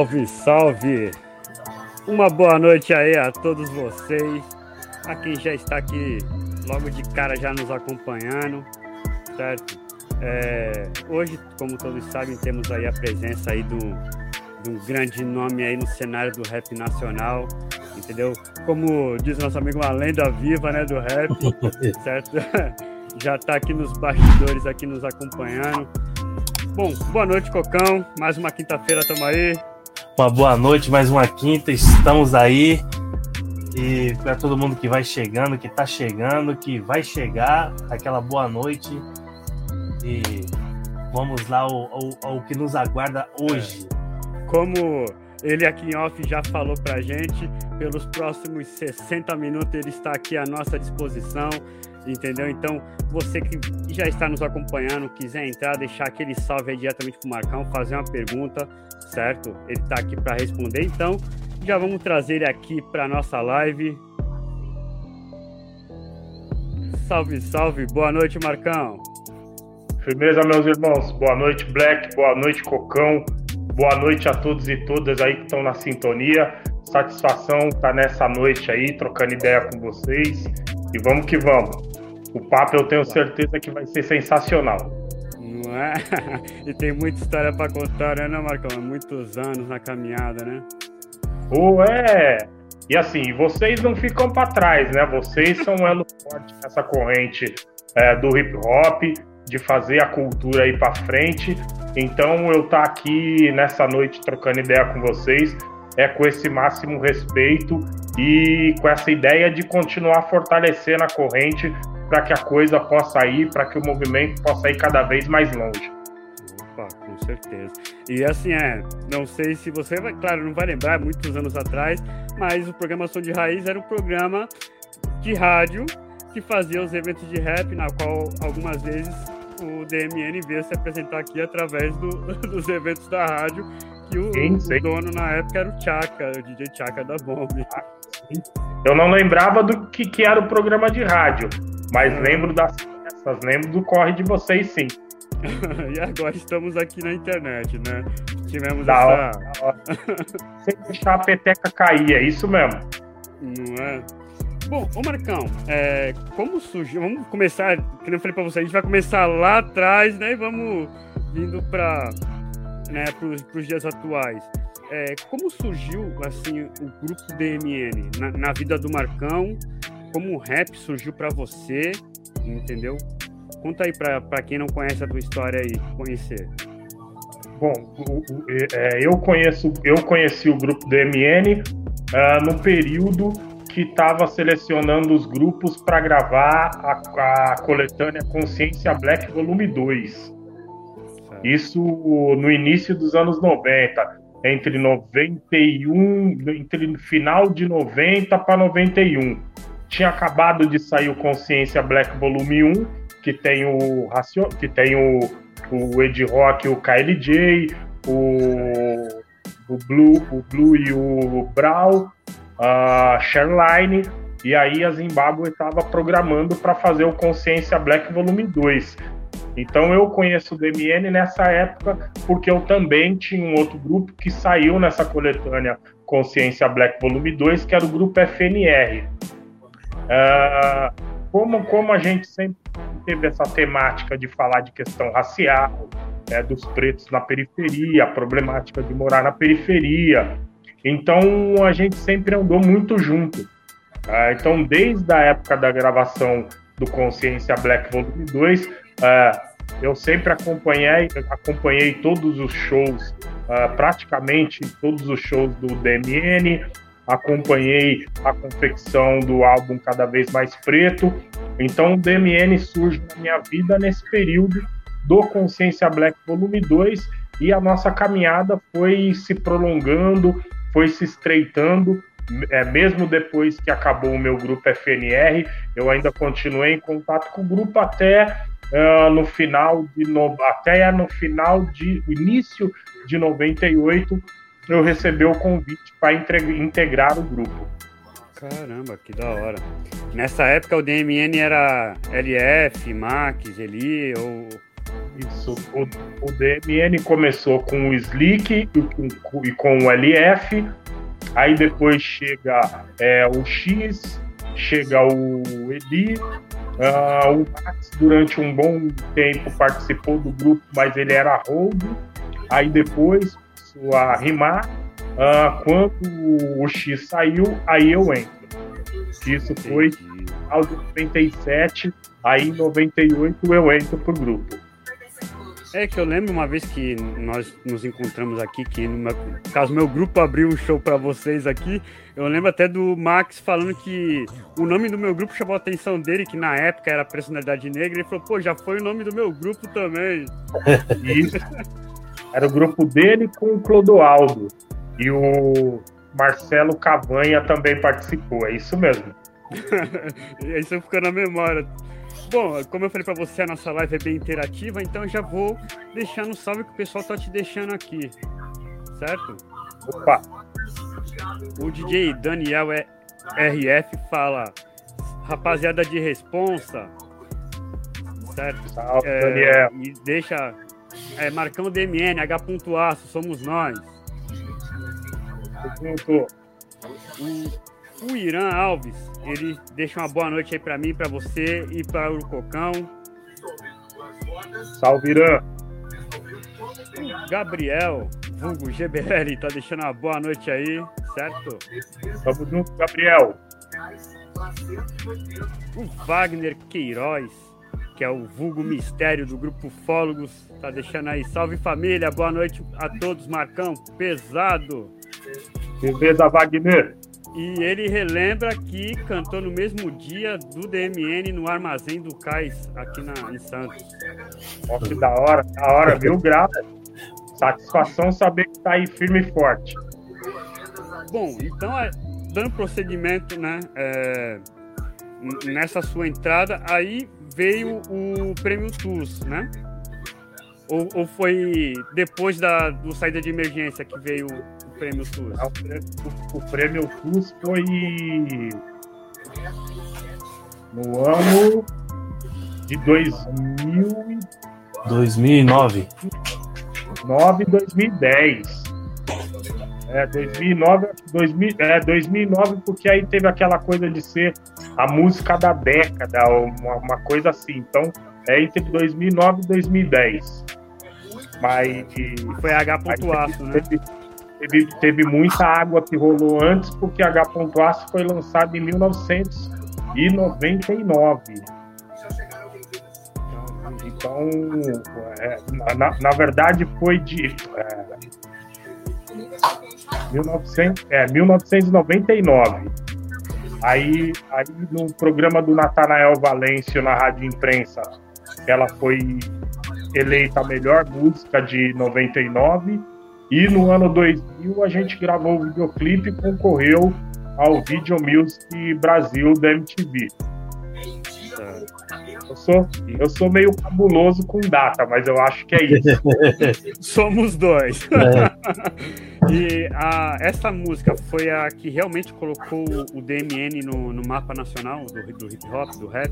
Salve, salve! Uma boa noite aí a todos vocês, a quem já está aqui logo de cara já nos acompanhando, certo? É, hoje, como todos sabem, temos aí a presença aí do, de um grande nome aí no cenário do rap nacional, entendeu? Como diz nosso amigo, uma lenda viva, né, do rap, certo? Já está aqui nos bastidores, aqui nos acompanhando. Bom, boa noite, Cocão. Mais uma quinta-feira, tamo aí. Uma boa noite, mais uma quinta, estamos aí. E para todo mundo que vai chegando, que está chegando, que vai chegar, aquela boa noite. E vamos lá ao, ao, ao que nos aguarda hoje. É. Como ele aqui em off já falou pra gente, pelos próximos 60 minutos ele está aqui à nossa disposição, entendeu? Então, você que já está nos acompanhando, quiser entrar, deixar aquele salve aí diretamente pro Marcão, fazer uma pergunta, certo? Ele está aqui para responder, então já vamos trazer ele aqui para nossa live. Salve, salve, boa noite, Marcão. Firmeza, meus irmãos. Boa noite, Black. Boa noite, Cocão. Boa noite a todos e todas aí que estão na sintonia. Satisfação estar tá nessa noite aí, trocando ideia com vocês. E vamos que vamos. O papo eu tenho certeza que vai ser sensacional. Não é? E tem muita história para contar, né, Marcão? Muitos anos na caminhada, né? Oh, é. E assim, vocês não ficam para trás, né? Vocês são um elo forte nessa corrente é, do hip hop, de fazer a cultura aí para frente. Então, eu tá aqui nessa noite trocando ideia com vocês é com esse máximo respeito e com essa ideia de continuar fortalecendo a corrente para que a coisa possa ir, para que o movimento possa ir cada vez mais longe. Opa, com certeza. E assim, é, não sei se você vai, claro, não vai lembrar, muitos anos atrás, mas o programa Som de Raiz era um programa de rádio que fazia os eventos de rap, na qual algumas vezes o DMN veio se apresentar aqui através do, dos eventos da rádio, que o, sim, o, dono na época era o Chaka, o DJ Chaka da Bomb. Eu não lembrava do que, que era o programa de rádio, mas é. lembro das peças, lembro do corre de vocês sim. e agora estamos aqui na internet, né? Tivemos da essa. Hora, da hora. Sem deixar a peteca cair, é isso mesmo. Não é? Bom, ô Marcão, é, como surgiu? Vamos começar, como eu falei pra você, a gente vai começar lá atrás, né? E vamos vindo para né, os dias atuais. É, como surgiu assim o grupo DMN na, na vida do Marcão? Como o rap surgiu para você? Entendeu? Conta aí para quem não conhece a tua história aí, conhecer. Bom, é, eu conheço, eu conheci o grupo DMN ah, no período que estava selecionando os grupos para gravar a, a, coletânea Consciência Black Volume 2. Isso no início dos anos 90, entre 91, entre final de 90 para 91. Tinha acabado de sair o Consciência Black Volume 1, que tem o que tem o, o Ed Rock, o KLJ, o, o Blue, o Blue e o Brown, a Shareline, e aí a Zimbabwe estava programando para fazer o Consciência Black Volume 2. Então eu conheço o DMN nessa época, porque eu também tinha um outro grupo que saiu nessa coletânea Consciência Black Volume 2, que era o grupo FNR. Ah, como, como a gente sempre teve essa temática de falar de questão racial, né, dos pretos na periferia, a problemática de morar na periferia, então a gente sempre andou muito junto. Uh, então, desde a época da gravação do Consciência Black Volume 2, uh, eu sempre acompanhei, acompanhei todos os shows, uh, praticamente todos os shows do DMN, acompanhei a confecção do álbum Cada Vez Mais Preto. Então, o DMN surge na minha vida nesse período do Consciência Black Volume 2 e a nossa caminhada foi se prolongando, foi se estreitando, é, mesmo depois que acabou o meu grupo FNR, eu ainda continuei em contato com o grupo até uh, no final de no, até no final de início de 98 eu recebi o convite para integrar o grupo. Caramba, que da hora. Nessa época o DMN era LF, Max, Eli ou Isso. O, o DMN começou com o Slick e com, e com o LF. Aí depois chega é, o X, chega o Eli. Uh, o Max, durante um bom tempo, participou do grupo, mas ele era hold. Aí depois começou a rimar. Uh, quando o X saiu, aí eu entro. Isso foi ao 97, aí em 98 eu entro pro grupo. É que eu lembro uma vez que nós nos encontramos aqui, que no meu, caso meu grupo abriu um show para vocês aqui, eu lembro até do Max falando que o nome do meu grupo chamou a atenção dele, que na época era Personalidade Negra, ele falou, pô, já foi o nome do meu grupo também. Isso. Era o grupo dele com o Clodoaldo. E o Marcelo Cavanha também participou, é isso mesmo. isso ficou na memória. Bom, como eu falei para você, a nossa live é bem interativa, então eu já vou deixando um salve que o pessoal tá te deixando aqui. Certo? Opa! O DJ Daniel é RF fala: Rapaziada de responsa. Certo? Salve, é, Daniel. E deixa. É, Marcão DMN, H. Aço, somos nós. Junto. O, o Irã Alves ele deixa uma boa noite aí para mim, para você e para o Cocão. Salve, Irã. Gabriel, vulgo GBL, tá deixando uma boa noite aí, certo? Tamo junto, Gabriel. O Wagner Queiroz, que é o vulgo mistério do grupo Fólogos, tá deixando aí. Salve família, boa noite a todos, Marcão, pesado. Beleza, Wagner. E ele relembra que cantou no mesmo dia do DMN no Armazém do Cais, aqui na, em Santos. Nossa, que da hora, da hora, viu, Grava? Satisfação saber que tá aí firme e forte. Bom, então, é, dando procedimento, né, é, nessa sua entrada, aí veio o Prêmio TUS, né? Ou, ou foi depois da do saída de emergência que veio prêmio SUS? Não, o, o, prêmio SUS foi no ano de 2000 2009. 9 2010. É, 2009, 2000, é, 2009, porque aí teve aquela coisa de ser a música da década, uma, uma coisa assim. Então, é entre 2009 e 2010. Mas. Foi H. Aço, né? Teve, teve, muita água que rolou antes, porque H. Aço foi lançado em 1999. Então, é, na, na, verdade, foi de. É, 1900, é, 1999. Aí, aí, no programa do Natanael Valêncio na Rádio Imprensa, ela foi eleita a melhor música de 99 e no ano 2000 a gente gravou o videoclipe e concorreu ao Video Music Brasil da MTV. Eu sou, eu sou meio cabuloso com data, mas eu acho que é isso. Somos dois. É. e a, essa música foi a que realmente colocou o DMN no, no mapa nacional do, do hip hop, do rap?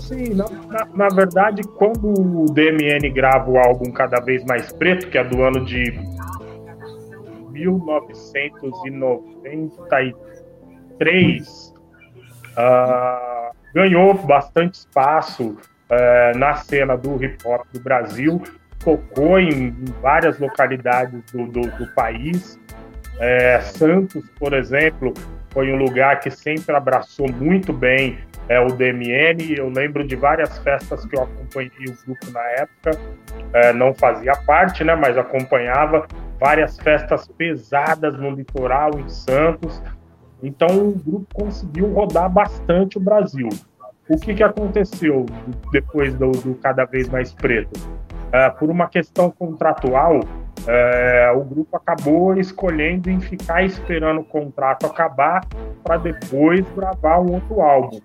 Sim, na, na, na, verdade, quando o DMN grava o álbum Cada Vez Mais Preto, que é do ano de 1993, uh, ganhou bastante espaço uh, na cena do hip hop do Brasil, tocou em, várias localidades do, do, do país. É, Santos, por exemplo, foi um lugar que sempre abraçou muito bem é, o DMN. Eu lembro de várias festas que eu acompanhei o grupo na época, é, não fazia parte, né, mas acompanhava várias festas pesadas no litoral, em Santos. Então o grupo conseguiu rodar bastante o Brasil. O que, que aconteceu depois do, do Cada Vez Mais Preto? É, por uma questão contratual, é, o grupo acabou escolhendo em ficar esperando o contrato acabar para depois gravar um outro álbum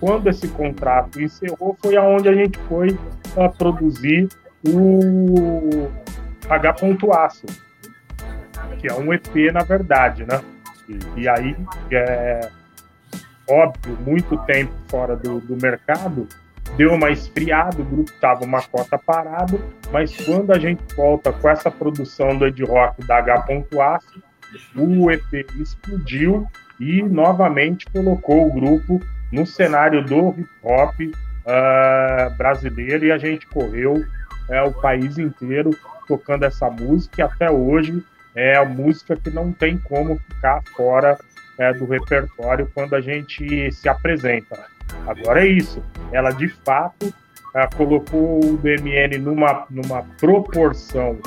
quando esse contrato encerrou, foi aonde a gente foi uh, produzir o H. Que é um EP, na verdade, né? E, e aí, é óbvio, muito tempo fora do, do mercado, deu uma esfriada, o grupo estava uma cota parado, mas quando a gente volta com essa produção do Ed Rock da H.A, o EP explodiu e novamente colocou o grupo no cenário do hip hop uh, brasileiro e a gente correu é, o país inteiro tocando essa música e até hoje é a música que não tem como ficar fora é, do repertório quando a gente se apresenta. Agora é isso, ela de fato é, colocou o DMN numa, numa proporção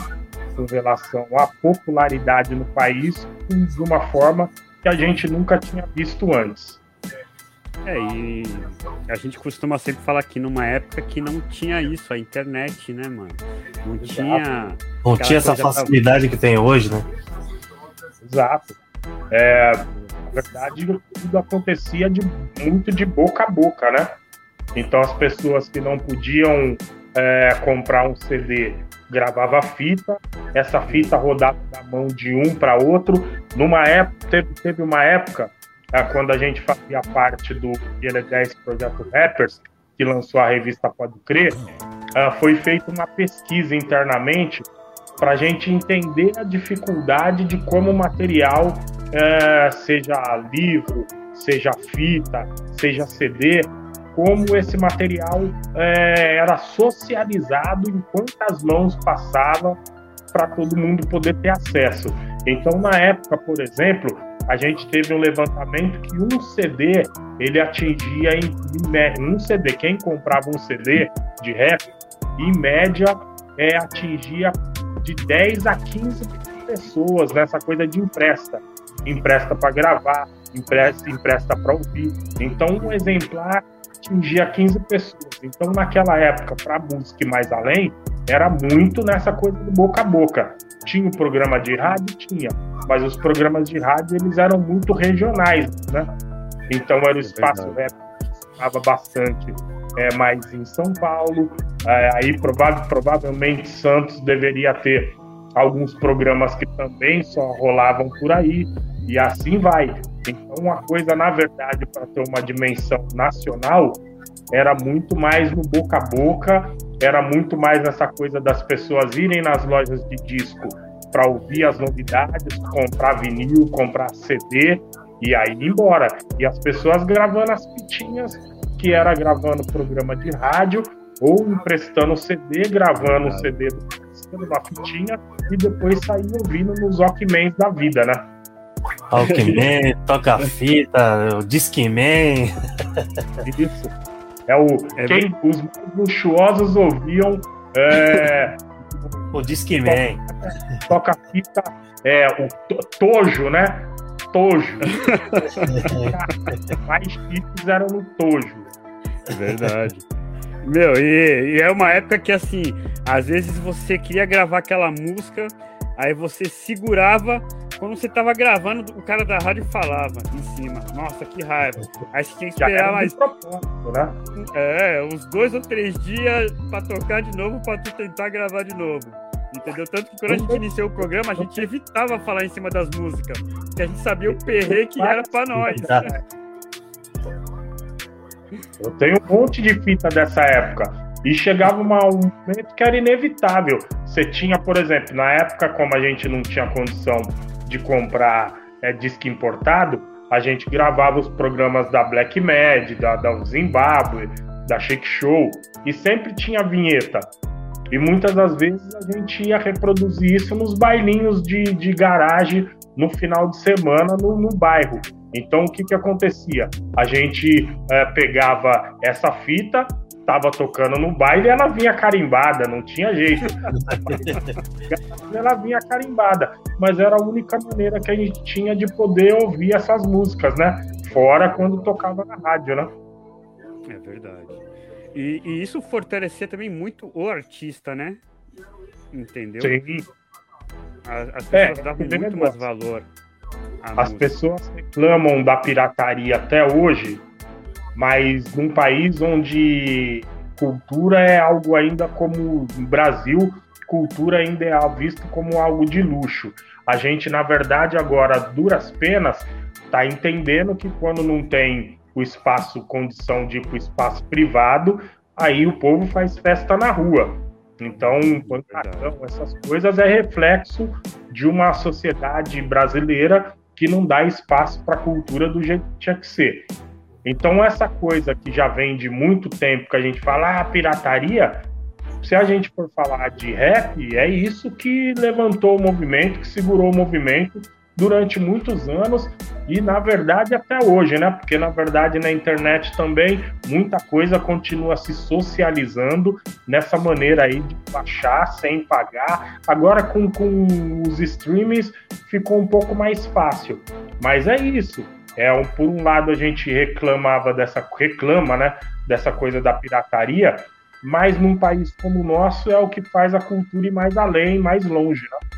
com relação à popularidade no país de uma forma que a gente nunca tinha visto antes. É, e a gente costuma sempre falar aqui numa época que não tinha isso, a internet, né, mano? Não Exato. tinha. Não tinha essa facilidade pra... que tem hoje, né? Exato. É, na verdade, tudo acontecia de, muito de boca a boca, né? Então as pessoas que não podiam é, comprar um CD gravava fita, essa fita rodava da mão de um para outro. Numa época, teve, teve uma época é, quando a gente fazia parte do IL10 Projeto Rappers, que lançou a revista Pode Crer, é, foi feita uma pesquisa internamente para a gente entender a dificuldade de como o material, é, seja livro, seja fita, seja CD, como esse material é, era socializado em quantas mãos passava para todo mundo poder ter acesso. Então, na época, por exemplo, a gente teve um levantamento que um CD ele atingia em, um CD quem comprava um CD de rap em média é, atingia de 10 a 15 pessoas nessa coisa de empresta. Empresta para gravar empresta empresta para ouvir. Então um exemplar atingia 15 pessoas. Então naquela época para música e mais além era muito nessa coisa do boca a boca tinha o programa de rádio? Tinha. Mas os programas de rádio eles eram muito regionais, né? Então era o é espaço é rap estava bastante é, mais em São Paulo, é, aí prova provavelmente Santos deveria ter alguns programas que também só rolavam por aí, e assim vai. Então, uma coisa, na verdade, para ter uma dimensão nacional, era muito mais no boca a boca, era muito mais essa coisa das pessoas irem nas lojas de disco para ouvir as novidades, comprar vinil, comprar CD e aí ir embora. E as pessoas gravando as fitinhas, que era gravando programa de rádio ou emprestando CD, gravando o CD numa fitinha e depois sair ouvindo nos Walkmans da vida, né? Walkman, toca fita, o Discman. Isso. É o é quem bem... os mais luxuosos ouviam é, o Discman. Toca fita, é, o Tojo, né? Tojo. Mais chiques eram no Tojo. É verdade. Meu, e, e, é uma época que, assim, às vezes você queria gravar aquela música, aí você segurava quando você tava gravando, o cara da rádio falava em cima. Nossa, que raiva. Aí você tinha que esperar mais. Né? É, uns dois ou três dias pra tocar de novo pra tu tentar gravar de novo. Entendeu? Tanto que quando a gente iniciou o programa, a gente evitava falar em cima das músicas. Porque a gente sabia o perre que era pra nós. Eu tenho um monte de fita dessa época. E chegava uma, um momento que era inevitável. Você tinha, por exemplo, na época, como a gente não tinha condição de comprar é, disco importado, a gente gravava os programas da Black Mad, da, da Zimbabwe, da Shake Show, e sempre tinha vinheta. E muitas das vezes a gente ia reproduzir isso nos bailinhos de, de garagem no final de semana no, no bairro. Então o que, que acontecia? A gente é, pegava essa fita, tava tocando no baile, ela vinha carimbada, não tinha jeito. ela vinha carimbada, mas era a única maneira que a gente tinha de poder ouvir essas músicas, né? Fora quando tocava na rádio, né? É verdade. E, e isso fortalecia também muito o artista, né? Entendeu? Sim. As, as pessoas é, davam muito mais valor. As música. pessoas reclamam da pirataria até hoje, mas num país onde cultura é algo ainda como no Brasil, cultura ainda é visto como algo de luxo. A gente, na verdade, agora, duras penas, está entendendo que quando não tem o espaço, condição de ir para o espaço privado, aí o povo faz festa na rua. Então, pancadão, essas coisas é reflexo de uma sociedade brasileira que não dá espaço para a cultura do jeito que tinha que ser. Então, essa coisa que já vem de muito tempo, que a gente fala, ah, pirataria, se a gente for falar de rap, é isso que levantou o movimento, que segurou o movimento durante muitos anos e na verdade até hoje, né? Porque na verdade na internet também muita coisa continua se socializando nessa maneira aí de baixar sem pagar. Agora com, com os streams ficou um pouco mais fácil, mas é isso. É, um, por um lado a gente reclamava dessa reclama, né, dessa coisa da pirataria, mas num país como o nosso é o que faz a cultura ir mais além, mais longe, né?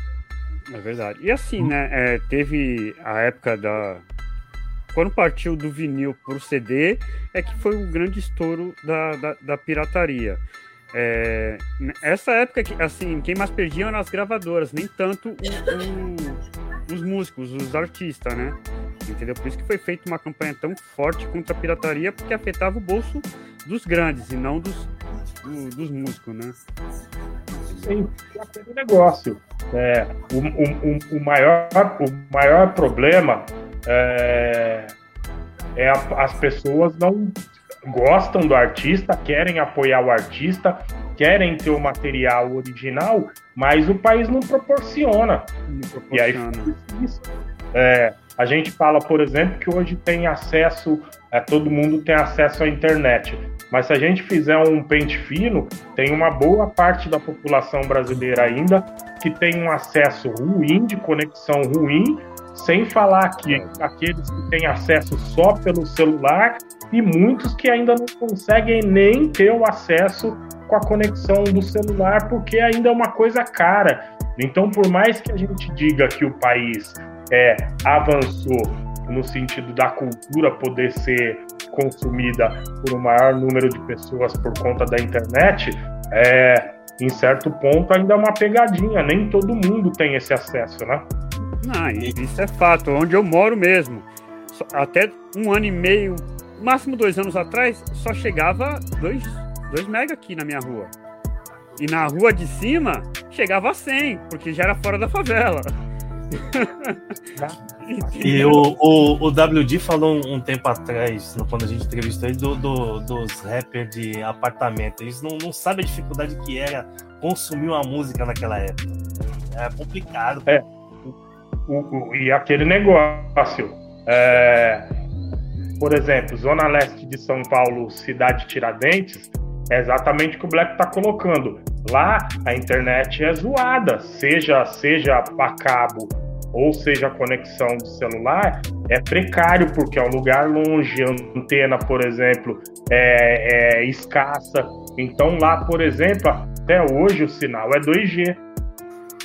É verdade. E assim, né? É, teve a época da. Quando partiu do vinil para o CD, é que foi o grande estouro da, da, da pirataria. É, essa época, assim, quem mais perdia eram as gravadoras, nem tanto o, o, os músicos, os artistas, né? Entendeu? Por isso que foi feita uma campanha tão forte contra a pirataria, porque afetava o bolso dos grandes e não dos, do, dos músicos, né? Sim, aquele negócio. É, o, o, o, maior, o maior problema é, é a, as pessoas não gostam do artista, querem apoiar o artista, querem ter o material original, mas o país não proporciona. Não proporciona. E aí isso. É, a gente fala, por exemplo, que hoje tem acesso, é, todo mundo tem acesso à internet. Mas se a gente fizer um pente fino, tem uma boa parte da população brasileira ainda que tem um acesso ruim, de conexão ruim, sem falar que aqueles que têm acesso só pelo celular e muitos que ainda não conseguem nem ter o acesso com a conexão do celular, porque ainda é uma coisa cara. Então, por mais que a gente diga que o país é, avançou no sentido da cultura poder ser consumida por um maior número de pessoas por conta da internet, é, em certo ponto ainda é uma pegadinha, nem todo mundo tem esse acesso, né? Não, isso é fato, onde eu moro mesmo. Até um ano e meio, máximo dois anos atrás, só chegava dois, dois mega aqui na minha rua. E na rua de cima, chegava a 100, porque já era fora da favela. E o, o, o WD falou um, tempo atrás, quando a gente entrevistou ele, do, do, dos rappers de apartamento. Eles não, não sabem a dificuldade que era consumir uma música naquela época. É complicado. É. O, o, e aquele negócio. É, por exemplo, Zona Leste de São Paulo, cidade Tiradentes, é exatamente o que o Black está colocando. Lá a internet é zoada, seja seja para cabo ou seja a conexão do celular, é precário porque é um lugar longe, a antena, por exemplo, é, é escassa. Então lá, por exemplo, até hoje o sinal é 2G.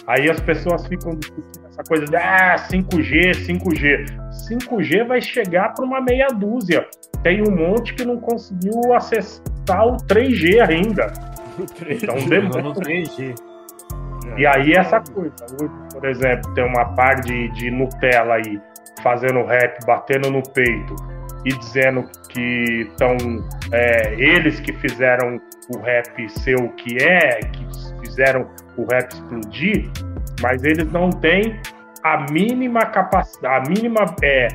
Aí as pessoas ficam discutindo essa coisa de ah, 5G, 5G. 5G vai chegar para uma meia dúzia. Tem um monte que não conseguiu acessar o 3G ainda. Então demora. no 3G. E aí essa coisa, hoje, por exemplo, tem uma par de, de Nutella aí fazendo rap, batendo no peito e dizendo que estão é, eles que fizeram o rap ser o que é, que fizeram o rap explodir, mas eles não têm a mínima capacidade, a mínima é,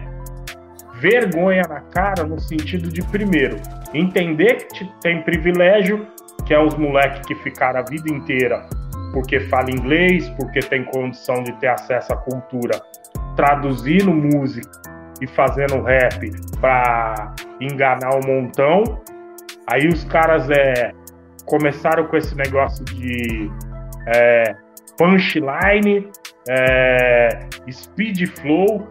vergonha na cara no sentido de primeiro entender que tem privilégio, que é os moleques que ficaram a vida inteira porque fala inglês, porque tem condição de ter acesso à cultura, traduzindo música e fazendo rap para enganar um montão. Aí os caras é, começaram com esse negócio de é, punchline, é, speed flow,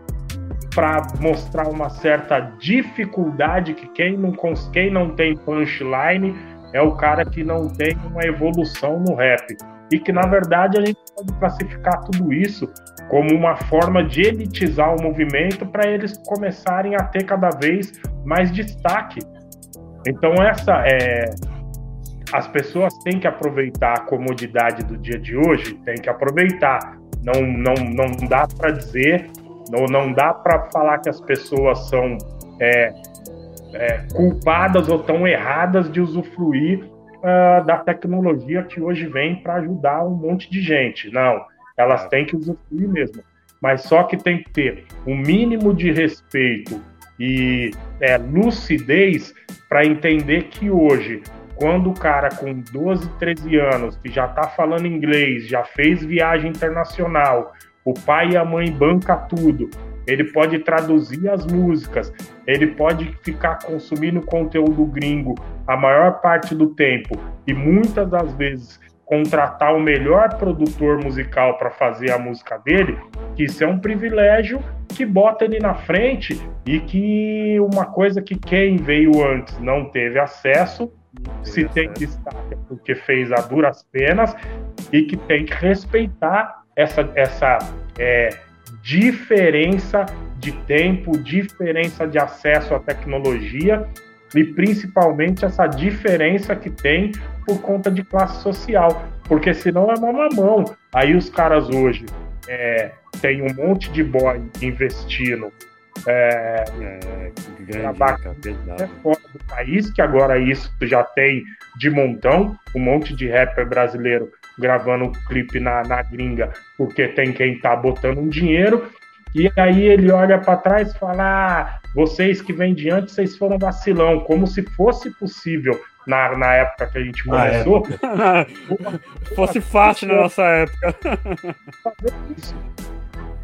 para mostrar uma certa dificuldade que quem não, quem não tem punchline é o cara que não tem uma evolução no rap e que, na verdade, a gente pode classificar tudo isso como uma forma de elitizar o movimento para eles começarem a ter cada vez mais destaque. Então, essa é. As pessoas têm que aproveitar a comodidade do dia de hoje, têm que aproveitar. Não, não, não dá para dizer, não, não dá para falar que as pessoas são é, é, culpadas ou tão erradas de usufruir uh, da tecnologia que hoje vem para ajudar um monte de gente. Não, elas têm que usufruir mesmo. Mas só que tem que ter um mínimo de respeito e é, lucidez para entender que hoje, quando o cara com 12, 13 anos, que já está falando inglês, já fez viagem internacional, o pai e a mãe banca tudo, ele pode traduzir as músicas, ele pode ficar consumindo conteúdo gringo a maior parte do tempo e muitas das vezes contratar o melhor produtor musical para fazer a música dele, que isso é um privilégio que bota ele na frente e que uma coisa que quem veio antes não teve acesso, se tem destaque é porque fez a duras penas e que tem que respeitar essa, essa é, diferença de tempo, diferença de acesso à tecnologia e principalmente essa diferença que tem por conta de classe social, porque senão é uma mamão. Aí os caras hoje é, tem um monte de boy investindo é, é, grande, é fora do país, que agora isso já tem de montão, um monte de rapper brasileiro gravando um clipe na, na gringa, porque tem quem tá botando um dinheiro, e aí ele olha para trás e fala: ah, vocês que vêm diante, vocês foram vacilão, como se fosse possível na, na época que a gente começou. fosse fácil na nossa época.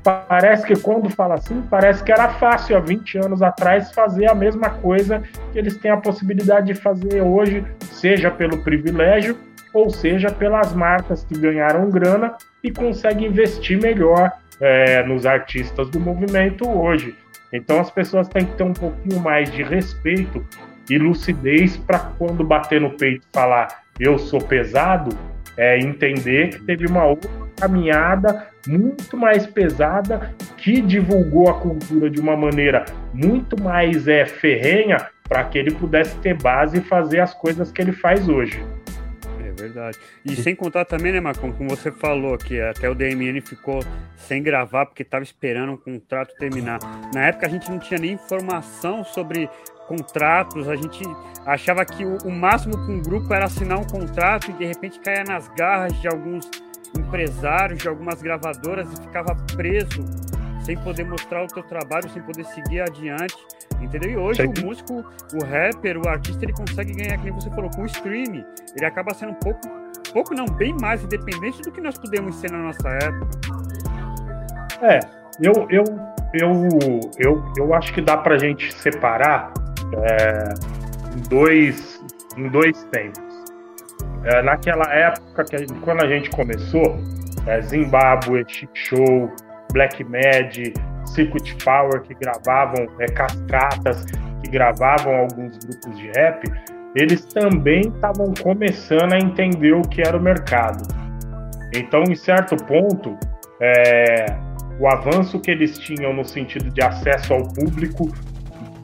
Parece que quando fala assim, parece que era fácil há 20 anos atrás fazer a mesma coisa que eles têm a possibilidade de fazer hoje, seja pelo privilégio ou seja pelas marcas que ganharam grana e conseguem investir melhor é, nos artistas do movimento hoje. Então as pessoas têm que ter um pouquinho mais de respeito e lucidez para quando bater no peito e falar eu sou pesado, é entender que teve uma outra caminhada muito mais pesada que divulgou a cultura de uma maneira muito mais é, ferrenha para que ele pudesse ter base e fazer as coisas que ele faz hoje. Verdade. E sem contar também, né, Macon, como você falou, que até o DMN ficou sem gravar porque estava esperando um contrato terminar. Na época a gente não tinha nem informação sobre contratos, a gente achava que o, o máximo que um grupo era assinar um contrato e de repente caia nas garras de alguns empresários, de algumas gravadoras e ficava preso sem poder mostrar o teu trabalho, sem poder seguir adiante, entendeu? E hoje o músico, o rapper, o artista, ele consegue ganhar, como você falou, com o streaming. Ele acaba sendo um pouco, pouco não, bem mais independente do que nós podemos ser na nossa época. É, eu, eu, eu, eu, eu acho que dá pra gente separar é, em, dois, em dois tempos. É, naquela época, que a gente, quando a gente começou, é, Zimbabwe, Chic Show, Black Mad, Circuit Power, que gravavam é, cascatas, que gravavam alguns grupos de rap, eles também estavam começando a entender o que era o mercado. Então, em certo ponto, é, o avanço que eles tinham no sentido de acesso ao público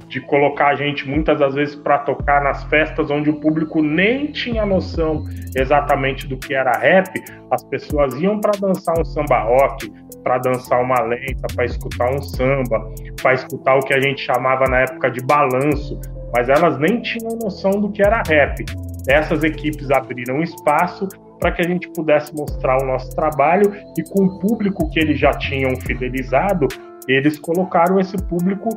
de colocar a gente muitas das vezes para tocar nas festas onde o público nem tinha noção exatamente do que era rap, as pessoas iam para dançar um samba rock, para dançar uma lenta, para escutar um samba, para escutar o que a gente chamava na época de balanço, mas elas nem tinham noção do que era rap. Essas equipes abriram espaço para que a gente pudesse mostrar o nosso trabalho e com o público que eles já tinham fidelizado, eles colocaram esse público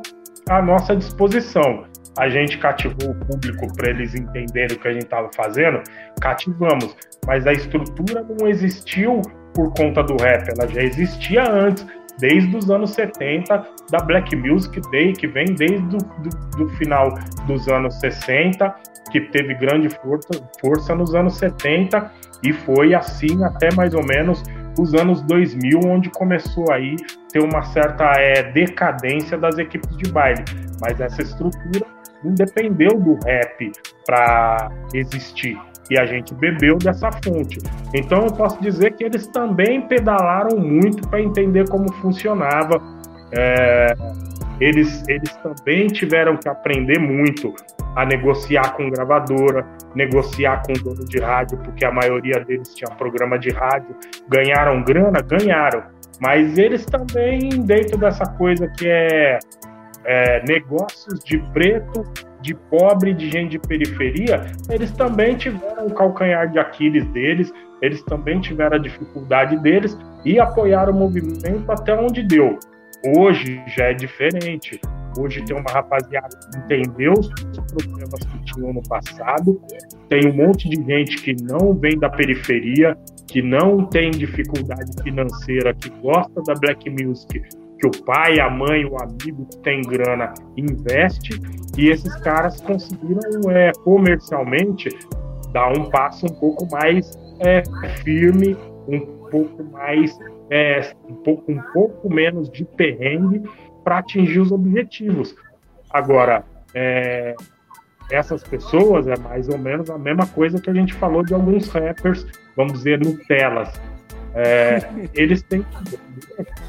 à nossa disposição. A gente cativou o público para eles entenderem o que a gente estava fazendo, cativamos, mas a estrutura não existiu por conta do rap, ela já existia antes, desde os anos 70, da Black Music Day, que vem desde o do, do final dos anos 60, que teve grande força, força nos anos 70 e foi assim até mais ou menos os anos 2000, onde começou aí ter uma certa é, decadência das equipes de baile. Mas essa estrutura não dependeu do rap para existir. E a gente bebeu dessa fonte. Então eu posso dizer que eles também pedalaram muito para entender como funcionava. É, eles, eles também tiveram que aprender muito a negociar com gravadora, negociar com dono de rádio, porque a maioria deles tinha programa de rádio. Ganharam grana? Ganharam. Mas eles também, dentro dessa coisa que é, é negócios de preto, de pobre, de gente de periferia, eles também tiveram o calcanhar de Aquiles deles, eles também tiveram a dificuldade deles e apoiaram o movimento até onde deu. Hoje já é diferente. Hoje tem uma rapaziada que entendeu os problemas que tinham no passado, tem um monte de gente que não vem da periferia, que não tem dificuldade financeira, que gosta da black music, que o pai, a mãe, o amigo que tem grana investe, e esses caras conseguiram é, comercialmente dar um passo um pouco mais é, firme, um pouco mais é, um, pouco, um pouco menos de perrengue para atingir os objetivos. Agora, é, essas pessoas é mais ou menos a mesma coisa que a gente falou de alguns rappers, vamos dizer, Nutelas. É, eles têm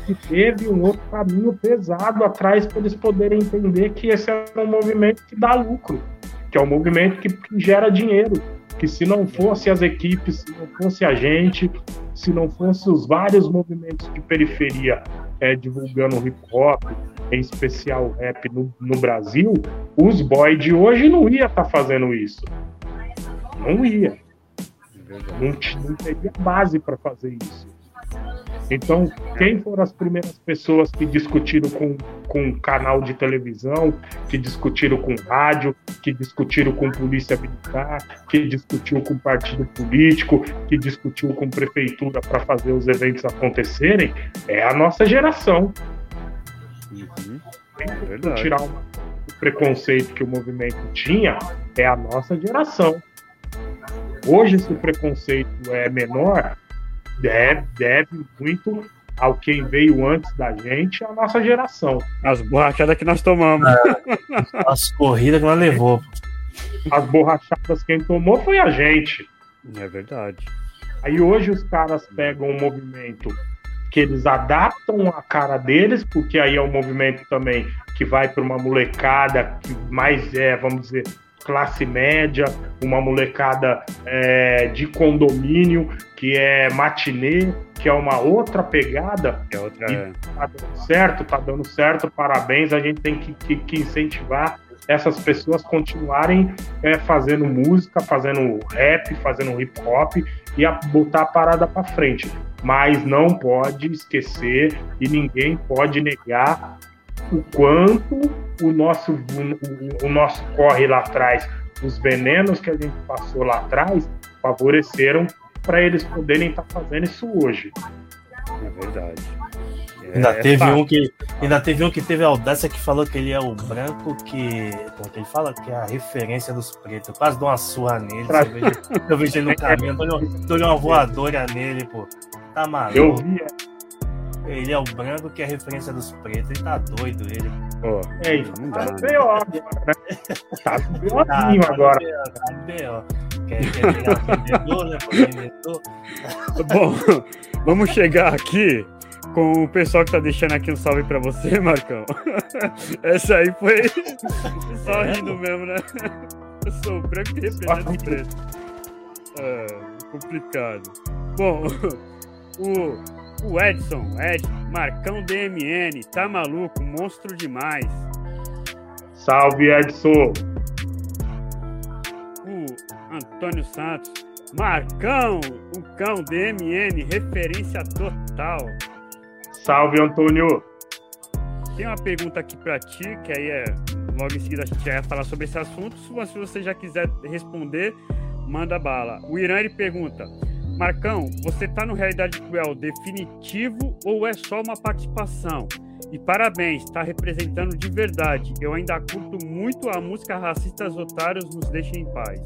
que teve um outro caminho pesado atrás para eles poderem entender que esse é um movimento que dá lucro, que é um movimento que, que gera dinheiro, que se não fosse as equipes, se não fosse a gente, se não fosse os vários movimentos de periferia é, divulgando hip hop, em especial rap no, no Brasil, os boys de hoje não ia estar tá fazendo isso. Não ia. Não, não teria base para fazer isso. Então, quem foram as primeiras pessoas que discutiram com, com canal de televisão, que discutiram com rádio, que discutiram com polícia militar, que discutiu com partido político, que discutiu com prefeitura para fazer os eventos acontecerem? É a nossa geração. Uhum. É tirar o preconceito que o movimento tinha, é a nossa geração. Hoje, se o preconceito é menor, deve, deve muito ao quem veio antes da gente, a nossa geração. As borrachadas que nós tomamos. É, as corridas que nós levou. As borrachadas quem tomou foi a gente. É verdade. Aí hoje os caras pegam um movimento que eles adaptam a cara deles, porque aí é um movimento também que vai para uma molecada que mais é, vamos dizer, classe média, uma molecada é, de condomínio, que é matinê, que é uma outra pegada. É outra... E tá dando certo, tá dando certo, parabéns. A gente tem que, que, que incentivar essas pessoas continuarem é, fazendo música, fazendo rap, fazendo hip hop e a, botar a parada para frente. Mas não pode esquecer e ninguém pode negar o quanto o nosso, o, o nosso corre lá atrás, os venenos que a gente passou lá atrás, favoreceram para eles poderem estar tá fazendo isso hoje. É verdade. É, ainda teve um que ainda teve um que teve a audácia que falou que ele é o branco que como que ele fala que é a referência dos pretos. Eu quase dou uma surra nele. Pra... Eu, vejo, eu vejo ele no caminho, dou uma voadora nele, pô. Tá maluco. Eu vi. Ele é o branco que é a referência dos pretos. Ele tá doido, ele. Pô, é isso. Não dá. Tá B.O. agora, né? Tá B.O.zinho tá, agora. Tá B.O. Quer, vendedor, né? Vendedor. Bom, vamos chegar aqui com o pessoal que tá deixando aqui um salve pra você, Marcão. Essa aí foi só rindo mesmo, né? Eu sou branco e represento preto. É, complicado. Bom, o o Edson, Ed, Marcão DMN, tá maluco, monstro demais. Salve, Edson. O Antônio Santos, Marcão, o cão DMN, referência total. Salve, Antônio. Tem uma pergunta aqui para ti, que aí é logo em seguida a gente vai falar sobre esse assunto. Se você já quiser responder, manda bala. O Irã ele pergunta: Marcão, você tá no Realidade Cruel definitivo ou é só uma participação? E parabéns, está representando de verdade. Eu ainda curto muito a música Racistas Otários Nos Deixem em Paz.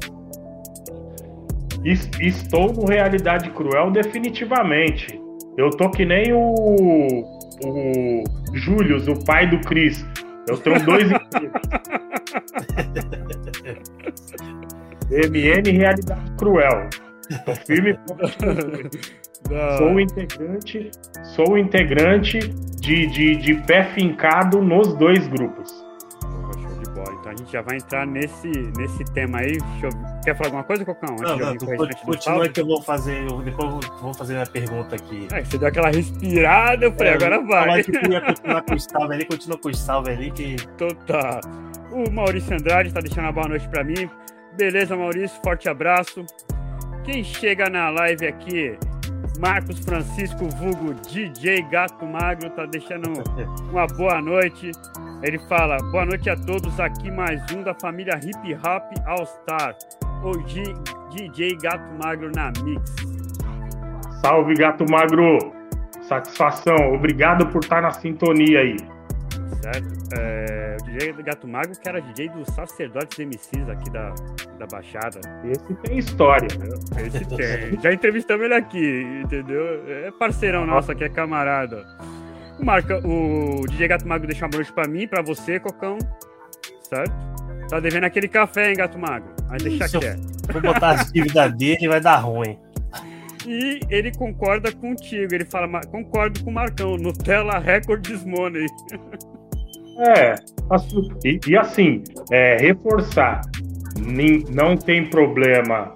Estou no Realidade Cruel definitivamente. Eu tô que nem o, o Július, o pai do Cris. Eu tenho dois MN Realidade Cruel. Tô firme Sou integrante, sou integrante de, de, de pé fincado nos dois grupos. Show de bola. Então a gente já vai entrar nesse, nesse tema aí. Eu... Quer falar alguma coisa, Cocão? Não, não, tu continua que eu vou fazer. Eu, depois eu vou fazer minha pergunta aqui. É, você deu aquela respirada, eu falei, é, agora vai. Que tu ia continuar com o salve ali, continua com o salve ali que. Então tá. O Maurício Andrade está deixando uma boa noite para mim. Beleza, Maurício? Forte abraço. Quem chega na live aqui, Marcos Francisco Vulgo, DJ Gato Magro, tá deixando uma boa noite. Ele fala: Boa noite a todos, aqui mais um da família Hip Hop All Star, o DJ Gato Magro na Mix. Salve, Gato Magro! Satisfação, obrigado por estar na sintonia aí. Certo. É, o DJ Gato Magro, que era DJ dos Sacerdotes MCs aqui da, da Baixada. Esse tem história. Esse tem. Já entrevistamos ele aqui, entendeu? É parceirão nosso aqui, é camarada. O, Marca, o DJ Gato Magro deixou uma noite pra mim, pra você, Cocão. Certo? Tá devendo aquele café, hein, Gato Magro? Mas deixa quieto. Vou botar as dívidas dele vai dar ruim. E ele concorda contigo, ele fala, concordo com o Marcão, Nutella Records Money. É, e, e assim, é, reforçar, não tem problema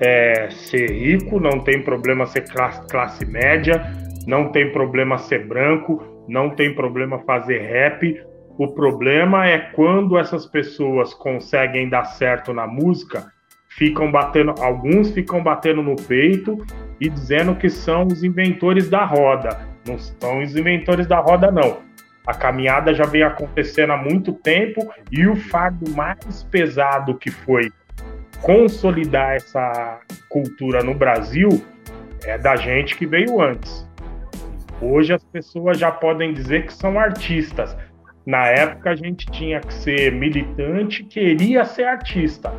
é, ser rico, não tem problema ser classe, classe média, não tem problema ser branco, não tem problema fazer rap. O problema é quando essas pessoas conseguem dar certo na música, ficam batendo, alguns ficam batendo no peito e dizendo que são os inventores da roda. Não são os inventores da roda, não. A caminhada já vem acontecendo há muito tempo e o fardo mais pesado que foi consolidar essa cultura no Brasil é da gente que veio antes. Hoje as pessoas já podem dizer que são artistas. Na época a gente tinha que ser militante, queria ser artista.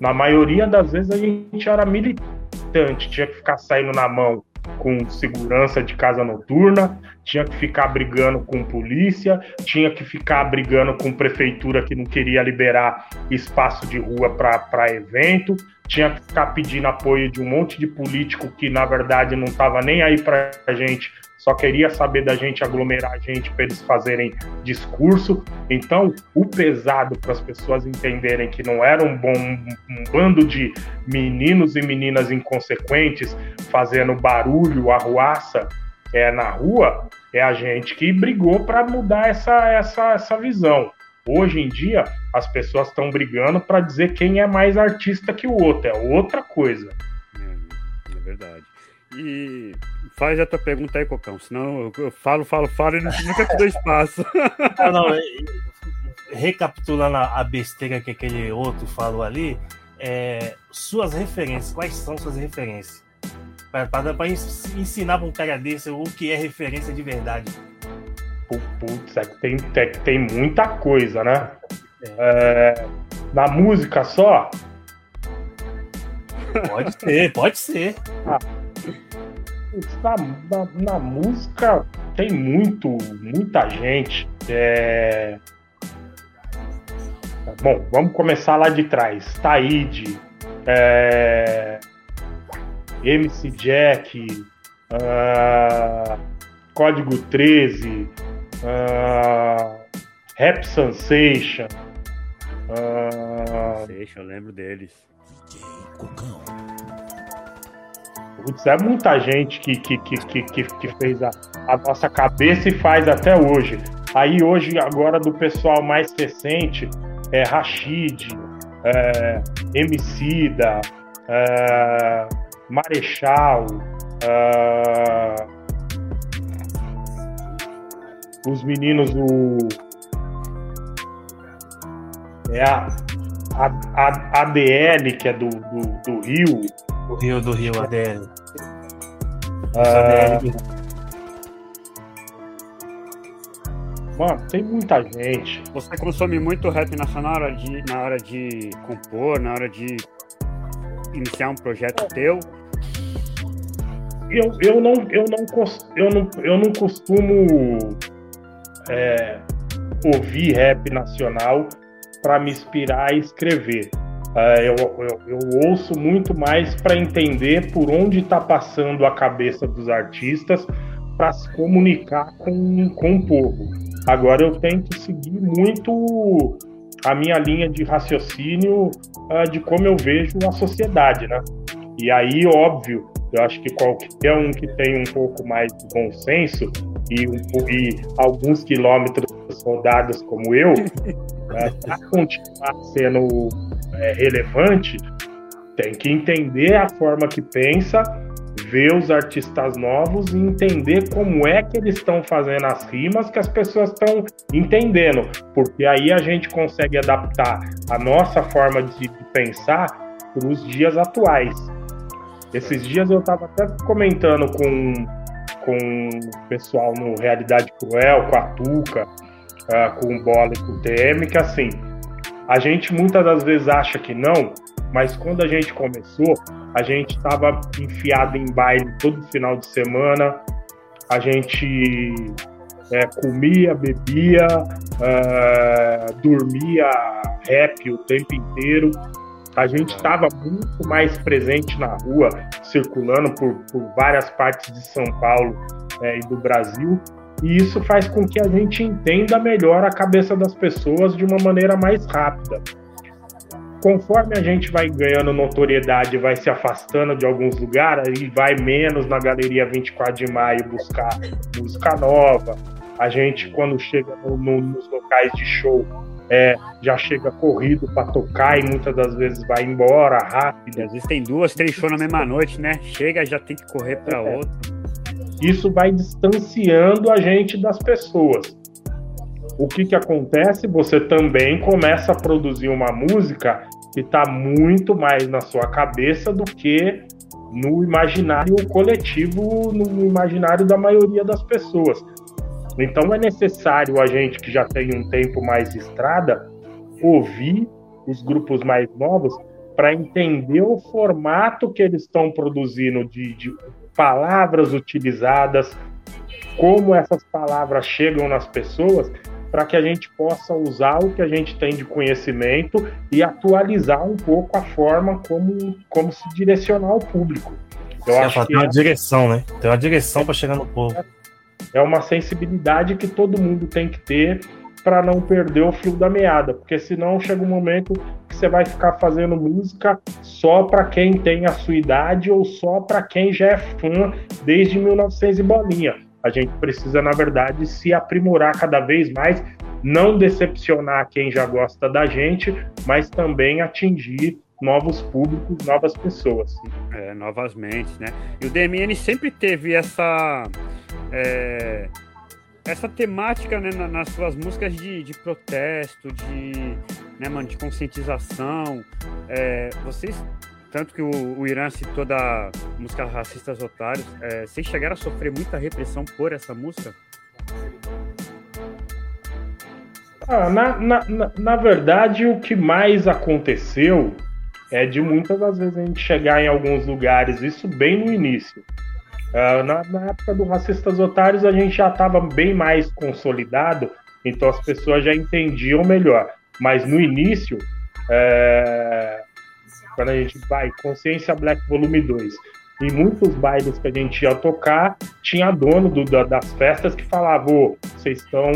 Na maioria das vezes a gente era militante, tinha que ficar saindo na mão com segurança de casa noturna, tinha que ficar brigando com polícia, tinha que ficar brigando com prefeitura que não queria liberar espaço de rua para evento, tinha que ficar pedindo apoio de um monte de político que na verdade não estava nem aí para a gente só queria saber da gente aglomerar a gente para eles fazerem discurso. Então, o pesado para as pessoas entenderem que não era um bom um bando de meninos e meninas inconsequentes fazendo barulho, arruaça é, na rua, é a gente que brigou para mudar essa, essa, essa visão. Hoje em dia, as pessoas estão brigando para dizer quem é mais artista que o outro, é outra coisa. É, é verdade. E faz a tua pergunta aí, Cocão, senão eu falo, falo, falo e nunca te dou espaço. Não, não, recapitulando a besteira que aquele outro falou ali, é, suas referências, quais são suas referências? Para ensinar para um cara desse o que é referência de verdade. Putz, é que tem, tem, tem muita coisa, né? É. É, na música só? Pode ser, pode ser. Ah, na, na, na, música tem muito, muita gente. É... Bom, vamos começar lá de trás. Taíde, é... MC Jack, uh... Código 13, uh... Rap Sensation. Uh... Sensation, eu lembro deles. DJ Cocão. Putz, é muita gente que, que, que, que, que fez a, a nossa cabeça e faz até hoje. Aí hoje, agora do pessoal mais recente, é Rashid, é, Emicida, é, Marechal, é, os meninos do. É a, a, a ADL, que é do, do, do Rio, do Rio, do Rio, ADL. Ah, mano, tem muita gente. Você consome muito rap nacional na hora de, na hora de compor, na hora de iniciar um projeto teu? Eu, eu, não, eu, não, eu, não, eu não costumo é, ouvir rap nacional para me inspirar a escrever. Uh, eu, eu, eu, ouço muito mais para entender por onde está passando a cabeça dos artistas para se comunicar com, com o povo. Agora eu tento seguir muito a minha linha de raciocínio uh, de como eu vejo a sociedade, né? E aí, óbvio, eu acho que qualquer um que tem um pouco mais de bom senso e, e alguns quilômetros rodados como eu, para continuar sendo é, relevante, tem que entender a forma que pensa, ver os artistas novos e entender como é que eles estão fazendo as rimas que as pessoas estão entendendo, porque aí a gente consegue adaptar a nossa forma de, pensar para os dias atuais. Esses dias eu estava até comentando com, com o pessoal no Realidade Cruel, com a Tuca, uh, com o Bola e com o TM, que assim, a gente muitas das vezes acha que não, mas quando a gente começou, a gente estava enfiado em baile todo final de semana, a gente é, comia, bebia, uh, dormia rap o tempo inteiro. A gente estava muito mais presente na rua, circulando por, por várias partes de São Paulo é, e do Brasil, e isso faz com que a gente entenda melhor a cabeça das pessoas de uma maneira mais rápida. Conforme a gente vai ganhando notoriedade, vai se afastando de alguns lugares e vai menos na Galeria 24 de Maio buscar música nova. A gente, quando chega no, no, nos locais de show, é, já chega corrido para tocar e muitas das vezes vai embora rápido. Às vezes tem duas, três shows na mesma noite, né? Chega, já tem que correr para é. outro isso vai distanciando a gente das pessoas. O que, que acontece? Você também começa a produzir uma música que está muito mais na sua cabeça do que no imaginário coletivo, no imaginário da maioria das pessoas. Então é necessário a gente que já tem um tempo mais de estrada ouvir os grupos mais novos para entender o formato que eles estão produzindo de, de palavras utilizadas, como essas palavras chegam nas pessoas, para que a gente possa usar o que a gente tem de conhecimento e atualizar um pouco a forma como, como se direcionar ao público. Eu Sim, acho que tem uma é... direção, né? Tem uma direção para chegar no povo. É uma sensibilidade que todo mundo tem que ter para não perder o fio da meada, porque senão chega um momento que você vai ficar fazendo música só para quem tem a sua idade ou só para quem já é fã desde 1900 e bolinha. A gente precisa, na verdade, se aprimorar cada vez mais, não decepcionar quem já gosta da gente, mas também atingir novos públicos, novas pessoas. É, novas mentes, né? E o DMN sempre teve essa. É essa temática né, nas suas músicas de, de protesto, de, né, mano, de conscientização, é, vocês, tanto que o, o, Irã citou da música Racistas Otários, é, vocês chegaram a sofrer muita repressão por essa música? Ah, na, na, na, na verdade, o que mais aconteceu é de muitas das vezes a gente chegar em alguns lugares, isso bem no início, Uh, na, na, época do Racistas Otários, a gente já estava bem mais consolidado, então as pessoas já entendiam melhor. Mas no início, é, quando a gente vai, Consciência Black Volume 2, em muitos bailes que a gente ia tocar, tinha dono do, da, das festas que falava: vocês estão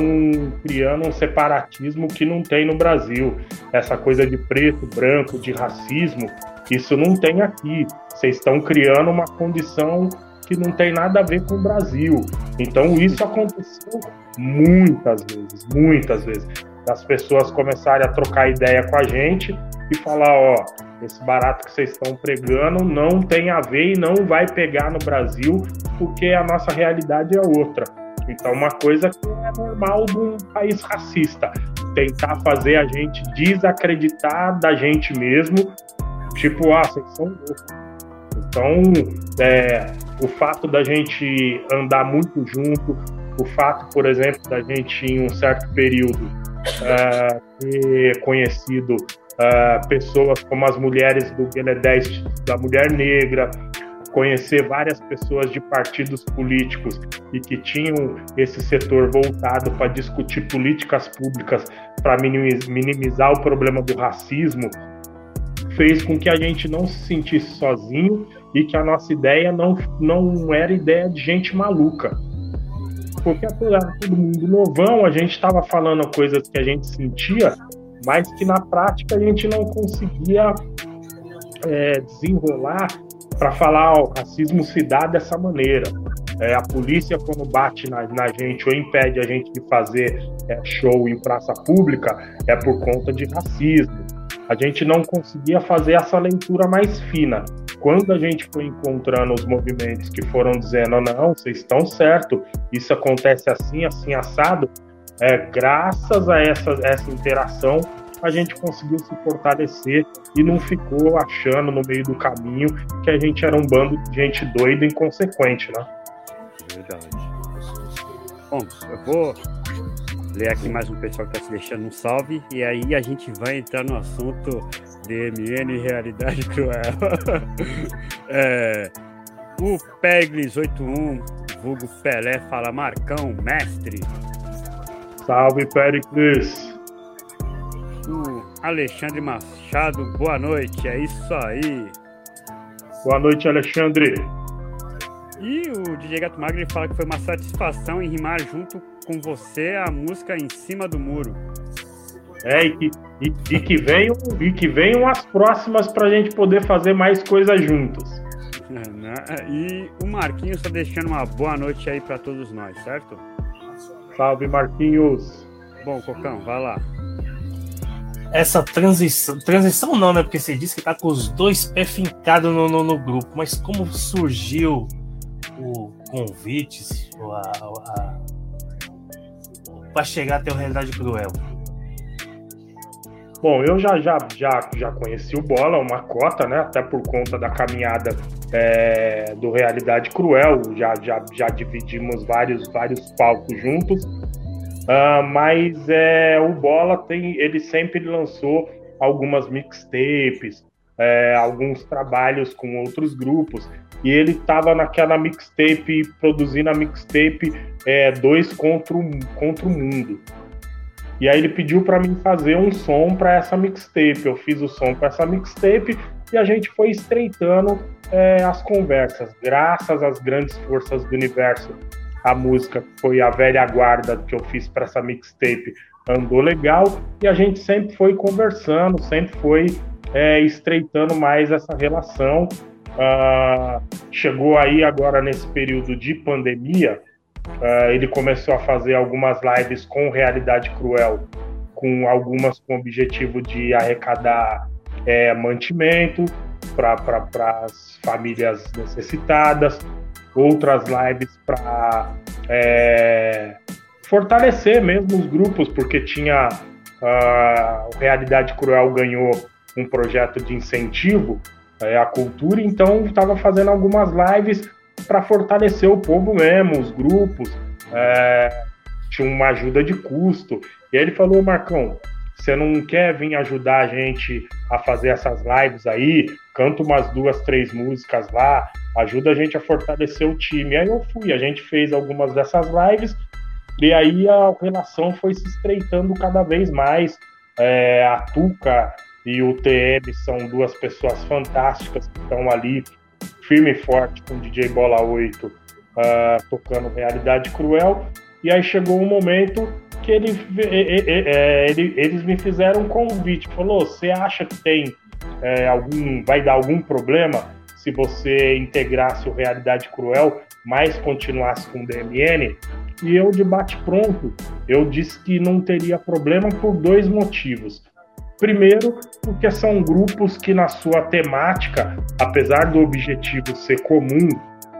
criando um separatismo que não tem no Brasil. Essa coisa de preto, branco, de racismo, isso não tem aqui. Vocês estão criando uma condição que não tem nada a ver com o Brasil. Então isso aconteceu muitas vezes, muitas vezes. As pessoas começarem a trocar ideia com a gente e falar, ó, esse barato que vocês estão pregando não tem a ver e não vai pegar no Brasil, porque a nossa realidade é outra. Então, uma coisa que é normal de um país racista, tentar fazer a gente desacreditar da gente mesmo, tipo, ah, vocês são loucos. Então, é, o fato da gente andar muito junto, o fato, por exemplo, da gente em um certo período uh, ter conhecido uh, pessoas como as mulheres do Guilherme da Mulher Negra, conhecer várias pessoas de partidos políticos e que tinham esse setor voltado para discutir políticas públicas para minimizar o problema do racismo, fez com que a gente não se sentisse sozinho e que a nossa ideia não, não era ideia de gente maluca. Porque apesar de todo mundo novão, a gente estava falando coisas que a gente sentia, mas que na prática a gente não conseguia é, desenrolar para falar, o racismo se dá dessa maneira. É, a polícia, quando bate na, na, gente ou impede a gente de fazer é, show em praça pública, é por conta de racismo. A gente não conseguia fazer essa leitura mais fina. Quando a gente foi encontrando os movimentos que foram dizendo, não, vocês estão certo, isso acontece assim, assim, assado, é, graças a essa, essa interação, a gente conseguiu se fortalecer e não ficou achando no meio do caminho que a gente era um bando de gente doida e inconsequente, né? Verdade. Bom, eu vou ler aqui mais um pessoal que está se deixando um salve e aí a gente vai entrar no assunto DMN realidade cruel. é, o Peglis 81, vulgo Pelé, fala Marcão, mestre. Salve, Pericles! O Alexandre Machado, boa noite, é isso aí. Boa noite, Alexandre. E o DJ Gato Magro fala que foi uma satisfação em rimar junto com você a música Em Cima do Muro. É, e que, e, e que, venham, e que venham as próximas para a gente poder fazer mais coisas juntos. Né? E o Marquinhos está deixando uma boa noite aí para todos nós, certo? Salve, Marquinhos. Bom, Cocão, vai lá. Essa transição. Transição não, né? Porque você disse que tá com os dois pés fincados no, no, no grupo. Mas como surgiu o convite para chegar até o Realidade Cruel? Bom, eu já, já, já, já conheci o Bola, uma cota, né? Até por conta da caminhada é, do Realidade Cruel, já, já, já dividimos vários, vários palcos juntos. Uh, mas é, o Bola tem, ele sempre lançou algumas mixtapes, é, alguns trabalhos com outros grupos. E ele estava naquela mixtape, produzindo a mixtape é, Dois contra o, contra o Mundo. E aí ele pediu para mim fazer um som para essa mixtape. Eu fiz o som para essa mixtape e a gente foi estreitando é, as conversas, graças às grandes forças do universo. A música foi a velha guarda que eu fiz para essa mixtape andou legal e a gente sempre foi conversando, sempre foi é, estreitando mais essa relação. Uh, chegou aí agora nesse período de pandemia, Uh, ele começou a fazer algumas lives com realidade cruel, com algumas com o objetivo de arrecadar é, mantimento para as famílias necessitadas, outras lives para é, fortalecer mesmo os grupos, porque tinha uh, Realidade Cruel ganhou um projeto de incentivo é, à cultura, então estava fazendo algumas lives para fortalecer o povo mesmo, os grupos, é, tinha uma ajuda de custo. E aí ele falou, Marcão, você não quer vir ajudar a gente a fazer essas lives aí? Canta umas duas, três músicas lá, ajuda a gente a fortalecer o time. Aí eu fui, a gente fez algumas dessas lives, e aí a relação foi se estreitando cada vez mais. É, a Tuca e o TM são duas pessoas fantásticas que estão ali firme e forte com o DJ Bola 8 uh, ah, tocando Realidade Cruel. E aí chegou um momento que ele, é, ele, eles me fizeram um convite. Falou: você acha que tem é, algum. vai dar algum problema se você integrasse o Realidade Cruel, mas continuasse com o DMN? E eu, de bate-pronto, eu disse que não teria problema por dois motivos. Primeiro, porque são grupos que, na sua temática, apesar do objetivo ser comum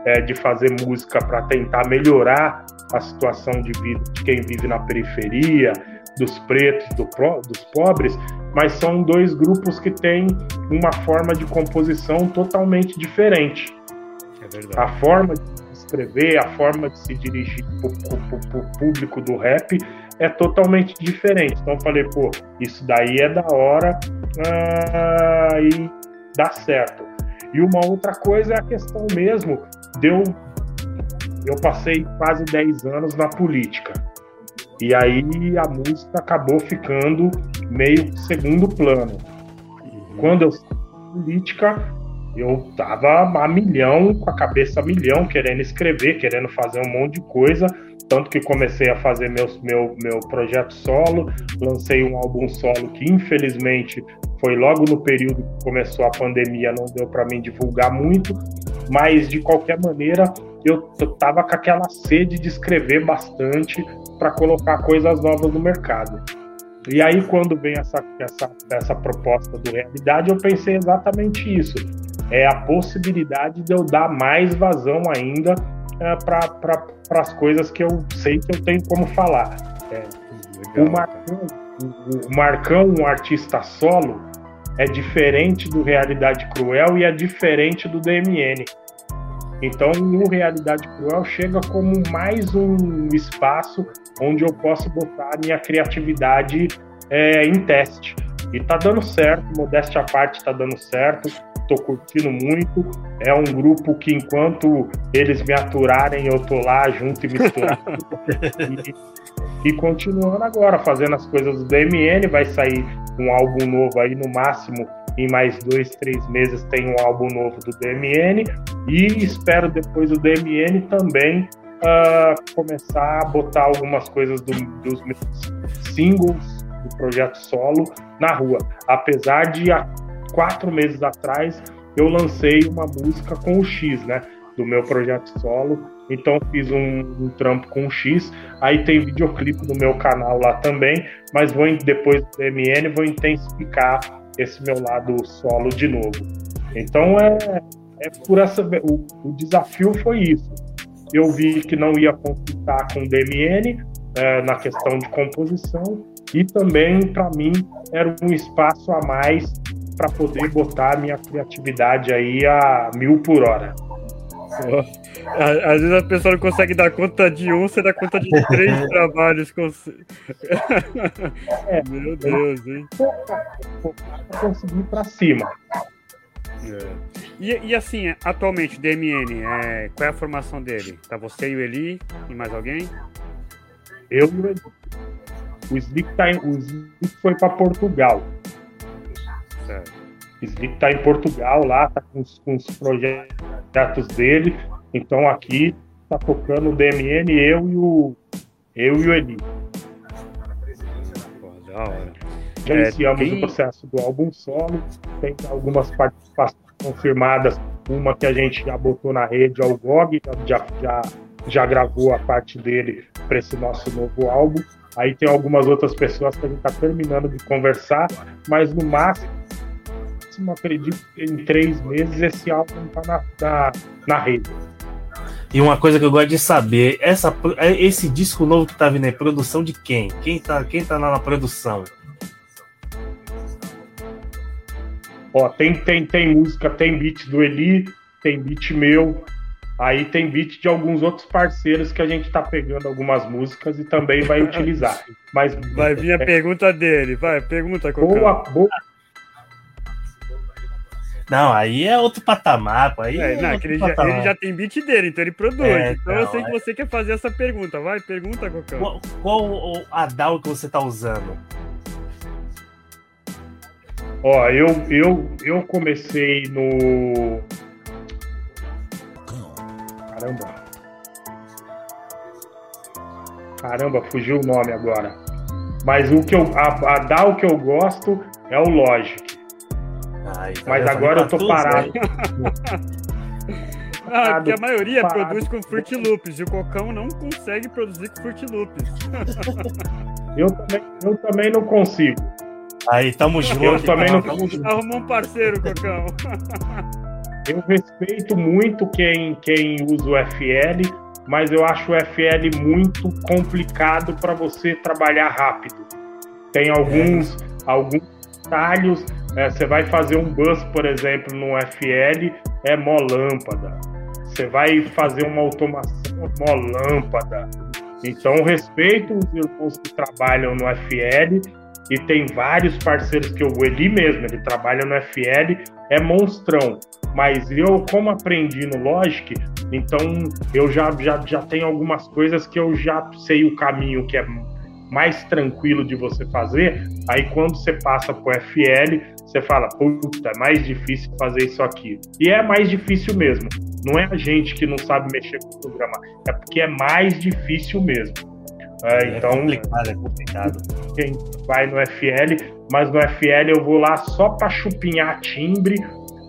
é, de fazer música para tentar melhorar a situação de vida de quem vive na periferia, dos pretos, do, dos pobres, mas são dois grupos que têm uma forma de composição totalmente diferente. É a forma de escrever, a forma de se dirigir para o público do rap é totalmente diferente. Então eu falei, pô, isso daí é da hora ah, e dá certo. E uma outra coisa é a questão mesmo, deu. Eu passei quase 10 anos na política. E aí a música acabou ficando meio segundo plano. Quando eu saí da política, eu tava a milhão, com a cabeça a milhão, querendo escrever, querendo fazer um monte de coisa. Tanto que comecei a fazer meu, meu, projeto solo, lancei um álbum solo que infelizmente foi logo no período que começou a pandemia, não deu para mim divulgar muito, mas de qualquer maneira eu tava com aquela sede de escrever bastante para colocar coisas novas no mercado. E aí, quando vem essa, essa, essa proposta do realidade, eu pensei exatamente isso. É a possibilidade de eu dar mais vazão ainda é, para as coisas que eu sei que eu tenho como falar. É, o, Marcão, o Marcão, um artista solo, é diferente do Realidade Cruel e é diferente do DMN. Então, o Realidade Cruel chega como mais um espaço onde eu posso botar minha criatividade é, em teste. E tá dando certo, modéstia à parte, tá dando certo. Tô curtindo muito. É um grupo que, enquanto eles me aturarem, eu tô lá junto e misturado. e, e continuando agora, fazendo as coisas do DMN. Vai sair um álbum novo aí, no máximo, em mais dois, três meses, tem um álbum novo do DMN. E espero depois do DMN também uh, começar a botar algumas coisas do, dos meus singles do projeto solo na rua. Apesar de há quatro meses atrás eu lancei uma música com o X, né? Do meu projeto solo. Então fiz um, um trampo com o X. Aí tem videoclipe no meu canal lá também. Mas vou depois do MN vou intensificar esse meu lado solo de novo. Então é, é por essa. O, o desafio foi isso. Eu vi que não ia consultar com o DMN é, na questão de composição e também, para mim, era um espaço a mais para poder botar a minha criatividade aí a mil por hora. Às vezes a pessoa não consegue dar conta de um, você dá conta de três trabalhos. É, Meu Deus, hein? Pra conseguir para cima. É. E, e, assim, atualmente, DMN, é, qual é a formação dele? Tá você e o Eli e mais alguém? Eu e o Eli. O Slick, tá em, o Slick foi para Portugal. Certo. O Slick tá em Portugal lá, tá com os, com os projetos dele. Então aqui tá tocando o DMN, eu e o eu e o Eli. da hora. Já é, iniciamos tem... o processo do álbum solo, tem algumas participações confirmadas, uma que a gente já botou na rede, é o GOG, já, já, já gravou a parte dele para esse nosso novo álbum. Aí tem algumas outras pessoas que a gente está terminando de conversar, mas no máximo, acredito que em três meses esse álbum está na, na, na rede. E uma coisa que eu gosto de saber, essa, esse disco novo que tá vindo é produção de quem? Quem tá, quem tá lá na produção? Ó, tem, tem, tem música, tem beat do Eli, tem beat meu, Aí tem beat de alguns outros parceiros que a gente tá pegando algumas músicas e também vai utilizar. Mas vai vir a pergunta dele, vai, pergunta boa, boa. Não, aí é outro patamar, aí é, é não, ele, já, ele, já, tem beat dele, então ele produz. É, então não, eu sei que é. você quer fazer essa pergunta, vai, pergunta, Cocão. Qual, qual a DAW que você tá usando? Ó, eu, eu, eu comecei no Caramba. Caramba, fugiu o nome agora. Mas o que eu, a, a DAO que eu gosto é o Logic. Ai, tá Mas agora eu tô tudo, parado. ah, porque a maioria parado. produz com Fruit Loops e o Cocão não consegue produzir com Fruit Loops. eu, também, eu também não consigo. Aí, tamo junto. Eu também não consigo. Arrumou um parceiro, Cocão. Eu respeito muito quem, quem usa o FL, mas eu acho o FL muito complicado para você trabalhar rápido. Tem alguns, alguns talhos, é, você vai fazer um bus, por exemplo, no FL, é mó lâmpada. Você vai fazer uma automação, mó lâmpada. Então, respeito os irmãos que trabalham no FL, e tem vários parceiros que eu, Eli mesmo, ele trabalha no FL, é monstrão. Mas eu, como aprendi no Logic, então eu já, já, já tenho algumas coisas que eu já sei o caminho que é mais tranquilo de você fazer. Aí quando você passa pro FL, você fala, puta, é mais difícil fazer isso aqui. E é mais difícil mesmo. Não é a gente que não sabe mexer com o programa, é porque é mais difícil mesmo. É, é então, complicado, é complicado. Quem vai no FL, mas no FL eu vou lá só para chupinhar timbre,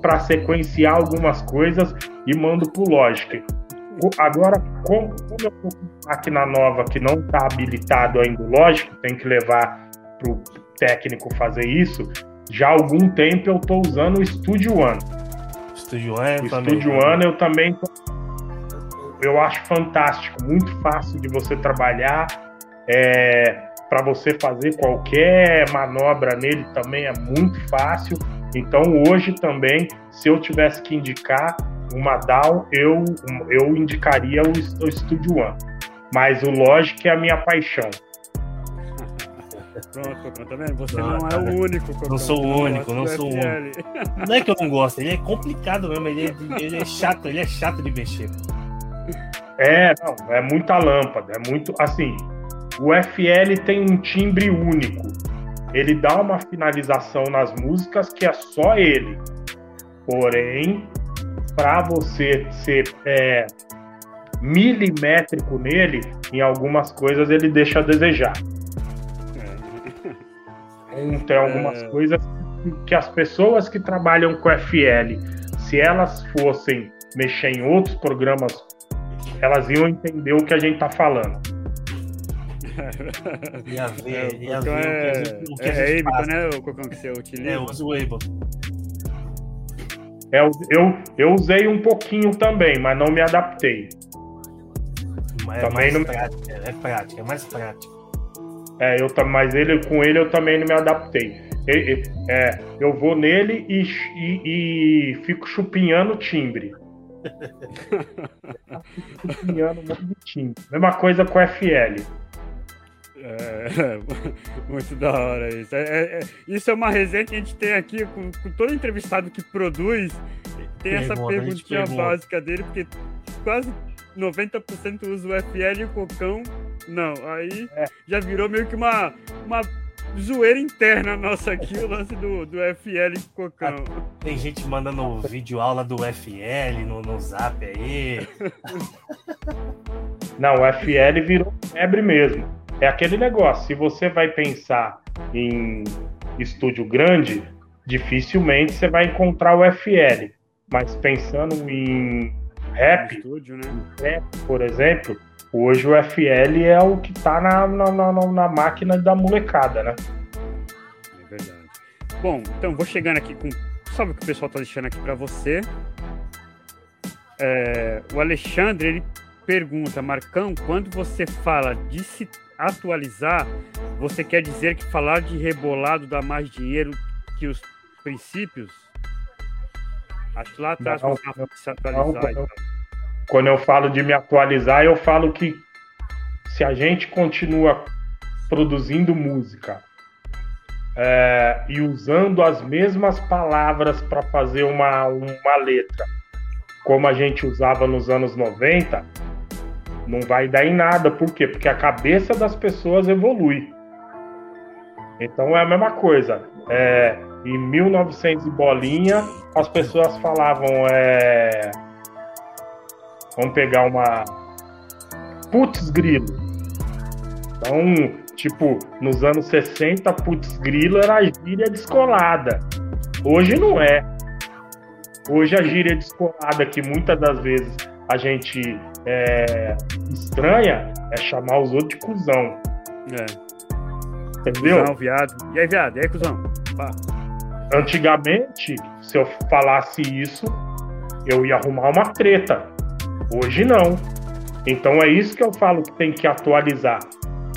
para sequenciar algumas coisas e mando pro Logic. agora, como, como eu tô com máquina nova que não está habilitado ainda, lógico, tem que levar para o técnico fazer isso. Já há algum tempo eu estou usando o Studio One. Studio One, o Studio One eu também tô, eu acho fantástico, muito fácil de você trabalhar. É, para você fazer qualquer manobra nele também é muito fácil. Então hoje também, se eu tivesse que indicar uma DAO, eu, eu indicaria o, o Studio One. Mas o Logic é a minha paixão. Pronto, Cocão, tá vendo? Você não, não é o único, Cocão. Não sou o único, não sou o único. Não é que eu não gosto, ele é complicado mesmo, ele é, ele é chato, ele é chato de mexer. É, não, é muita lâmpada, é muito, assim, o FL tem um timbre único. Ele dá uma finalização nas músicas que é só ele. Porém, para você ser é, milimétrico nele, em algumas coisas ele deixa a desejar. Então, tem algumas é... coisas que as pessoas que trabalham com FL, se elas fossem mexer em outros programas, elas iam entender o que a gente está falando. Ia ver, é, ia ver é, o que a gente, é, Ableton, né, o Cocão que você utiliza? É, eu uso o Ableton. É, eu, eu usei um pouquinho também, mas não me adaptei. Mas é também mais não... prática, é prática, é mais prático. É, eu, mas ele, com ele eu também não me adaptei. É, eu vou nele e, e, e fico chupinhando timbre. Um monte de. Mesma coisa com FL. É, muito da hora isso. É, é, é, isso é uma resenha que a gente tem aqui com, com todo entrevistado que produz. Tem essa perguntinha básica dele, porque quase 90% usa o FL e o Cocão não. Aí é. já virou meio que uma, uma zoeira interna nossa aqui, o lance do, do FL Cocão. Tem gente mandando vídeo aula do FL no, no zap aí. Não, o FL virou febre mesmo. É aquele negócio, se você vai pensar em estúdio grande, dificilmente você vai encontrar o FL. Mas pensando em rap, estúdio, né? rap por exemplo, hoje o FL é o que tá na, na, na, na máquina da molecada, né? É verdade. Bom, então vou chegando aqui com. Sabe o que o pessoal tá deixando aqui para você? É, o Alexandre ele pergunta, Marcão, quando você fala de se atualizar, você quer dizer que falar de rebolado dá mais dinheiro que os princípios? Acho que lá atrás não, não, se atualizar. Não, então. Quando eu falo de me atualizar, eu falo que se a gente continua produzindo música é, e usando as mesmas palavras para fazer uma, uma letra, como a gente usava nos anos 90, não vai dar em nada. Por quê? Porque a cabeça das pessoas evolui. Então é a mesma coisa. É, em 1900 e bolinha, as pessoas falavam. É, vamos pegar uma. Putz grilo. Então, tipo, nos anos 60, putz grilo era a gíria descolada. Hoje não é. Hoje a gíria descolada, que muitas das vezes a gente é, estranha é chamar os outros de cuzão. É. Entendeu? Cusão, viado. E aí, viado? E aí, cuzão? Pá. Antigamente, se eu falasse isso, eu ia arrumar uma treta. Hoje não. Então é isso que eu falo que tem que atualizar.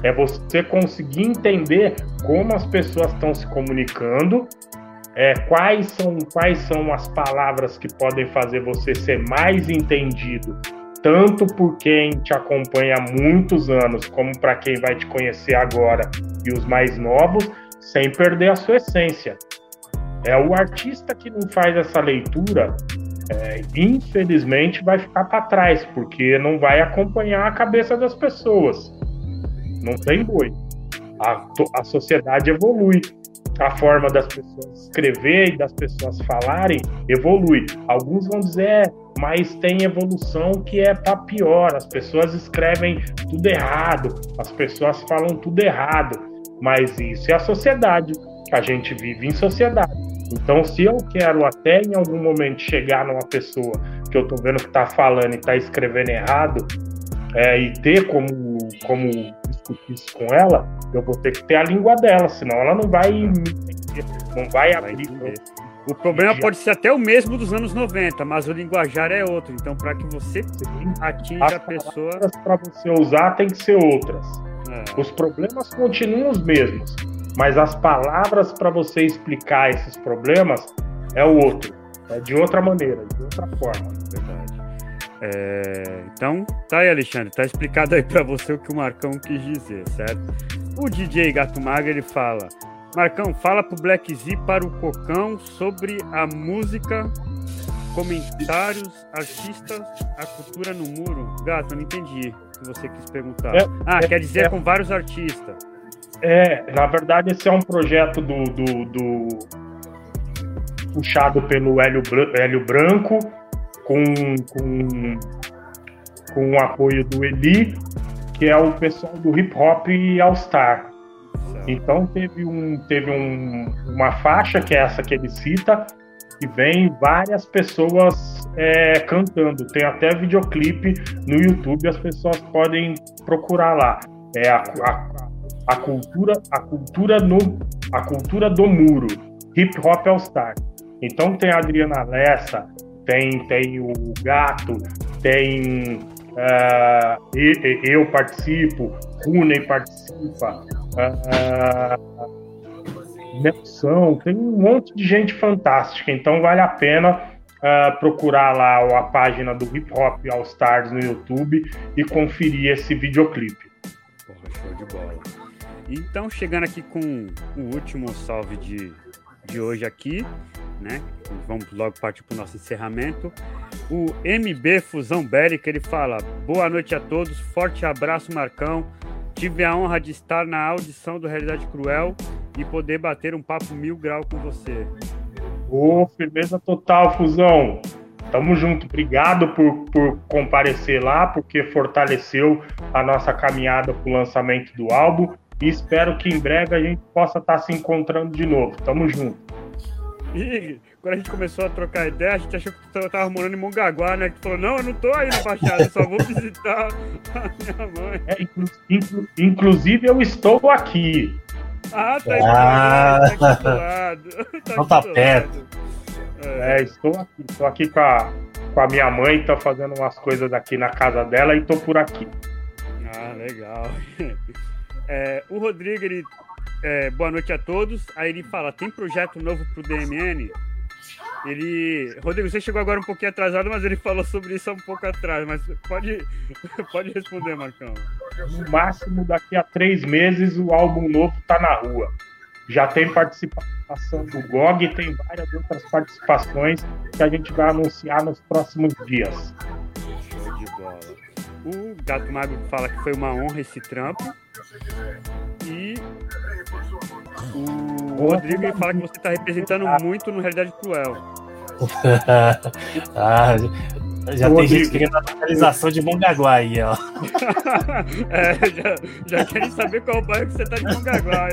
É você conseguir entender como as pessoas estão se comunicando, é, quais, são, quais são as palavras que podem fazer você ser mais entendido tanto por quem te acompanha há muitos anos, como para quem vai te conhecer agora e os mais novos, sem perder a sua essência. É o artista que não faz essa leitura, é, infelizmente vai ficar para trás, porque não vai acompanhar a cabeça das pessoas. Não tem boi. A, a sociedade evolui. A forma das pessoas escrever e das pessoas falarem evolui. Alguns vão dizer, mas tem evolução que é para pior. As pessoas escrevem tudo errado, as pessoas falam tudo errado, mas isso é a sociedade. A gente vive em sociedade. Então, se eu quero até em algum momento chegar numa pessoa que eu tô vendo que tá falando e tá escrevendo errado, é, e ter como, como discutir isso com ela, eu vou ter que ter a língua dela, senão ela não vai não vai abrir. O problema pode ser até o mesmo dos anos 90, mas o linguajar é outro. Então, para que você atinja As a pessoa. Para você usar, tem que ser outras. É. Os problemas continuam os mesmos, mas as palavras para você explicar esses problemas é o outro. É de outra maneira, de outra forma. Verdade. É, então, tá aí, Alexandre, tá explicado aí para você o que o Marcão quis dizer, certo? O DJ Gato Maga ele fala: Marcão, fala pro Black Z para o Cocão sobre a música, comentários, artistas, a cultura no muro. Gato, eu não entendi o que você quis perguntar. É, ah, é, quer dizer é, com vários artistas. É, na verdade, esse é um projeto do, do, do puxado pelo Hélio, Hélio Branco, com, com, com o apoio do Eli, que é o pessoal do hip hop All Star. Então teve, um, teve um, uma faixa, que é essa que ele cita, e vem várias pessoas é, cantando. Tem até videoclipe no YouTube, as pessoas podem procurar lá. É a, a, a cultura, a cultura no, a cultura do muro, hip hop all star. Então tem a Adriana Lessa, tem, tem o Gato, tem uh, eu participo, Rune participa, uh, Nelson, tem um monte de gente fantástica, então vale a pena uh, procurar lá a página do Hip Hop All Stars no YouTube e conferir esse videoclipe. Porra, show de bola. Então, chegando aqui com o último salve de, de hoje aqui, né? Vamos logo partir para o nosso encerramento. O MB Fusão Bélica, ele fala: Boa noite a todos, forte abraço, Marcão. Tive a honra de estar na audição do Realidade Cruel e poder bater um papo mil grau com você. Ô, oh, firmeza total, Fusão. Tamo junto. Obrigado por, por comparecer lá, porque fortaleceu a nossa caminhada para o lançamento do álbum. E espero que em breve a gente possa estar tá se encontrando de novo. Tamo junto. E quando a gente começou a trocar ideia, a gente achou que tu tava morando em Mongaguá, né? Que tu falou, não, eu não tô aí na Baixada, eu só vou visitar a minha mãe. É, inclu inclu inclusive, eu estou aqui. Ah, tá aí ah. tá aqui do lado. Tá, não tá perto. É. é. estou aqui, estou aqui com a, com a minha mãe, tá fazendo umas coisas aqui na casa dela e tô por aqui. Ah, legal. É, o Rodrigo, ele é, boa noite a todos. Aí ele fala: tem projeto novo pro DMN? Ele. Rodrigo, você chegou agora um pouquinho atrasado, mas ele falou sobre isso há um pouco atrás. Mas pode, pode responder, Marcão. No máximo, daqui a três meses, o álbum novo tá na rua. Já tem participação do GOG e tem várias outras participações que a gente vai anunciar nos próximos dias. Show de bola. O Gato Magro fala que foi uma honra esse trampo. E o Rodrigo fala que você está representando muito no Realidade Cruel. ah, já tem gente querendo a localização de Mongaguá aí, ó. é, já, já querem saber qual bairro que você tá de Mongaguá.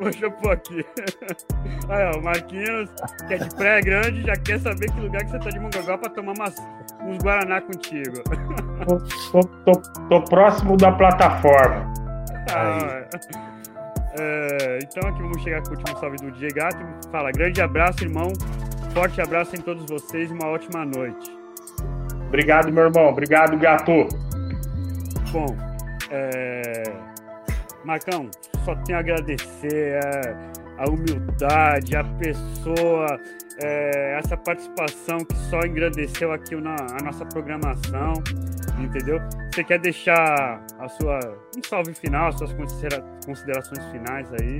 Deixa eu pôr aqui. Aí, ó, o Marquinhos, que é de Praia Grande, já quer saber que lugar que você tá de Mongaguá pra tomar umas, uns Guaraná contigo. Tô, tô, tô, tô próximo da plataforma. Ah, é, então aqui vamos chegar com o último salve do DJ Gato. Fala, grande abraço, irmão. Forte abraço em todos vocês e uma ótima noite. Obrigado, meu irmão. Obrigado, gato. Bom, é... Marcão, só tenho a agradecer é, a humildade, a pessoa, é, essa participação que só engrandeceu aqui na, a nossa programação, entendeu? Você quer deixar a sua um salve final, as suas considerações finais aí?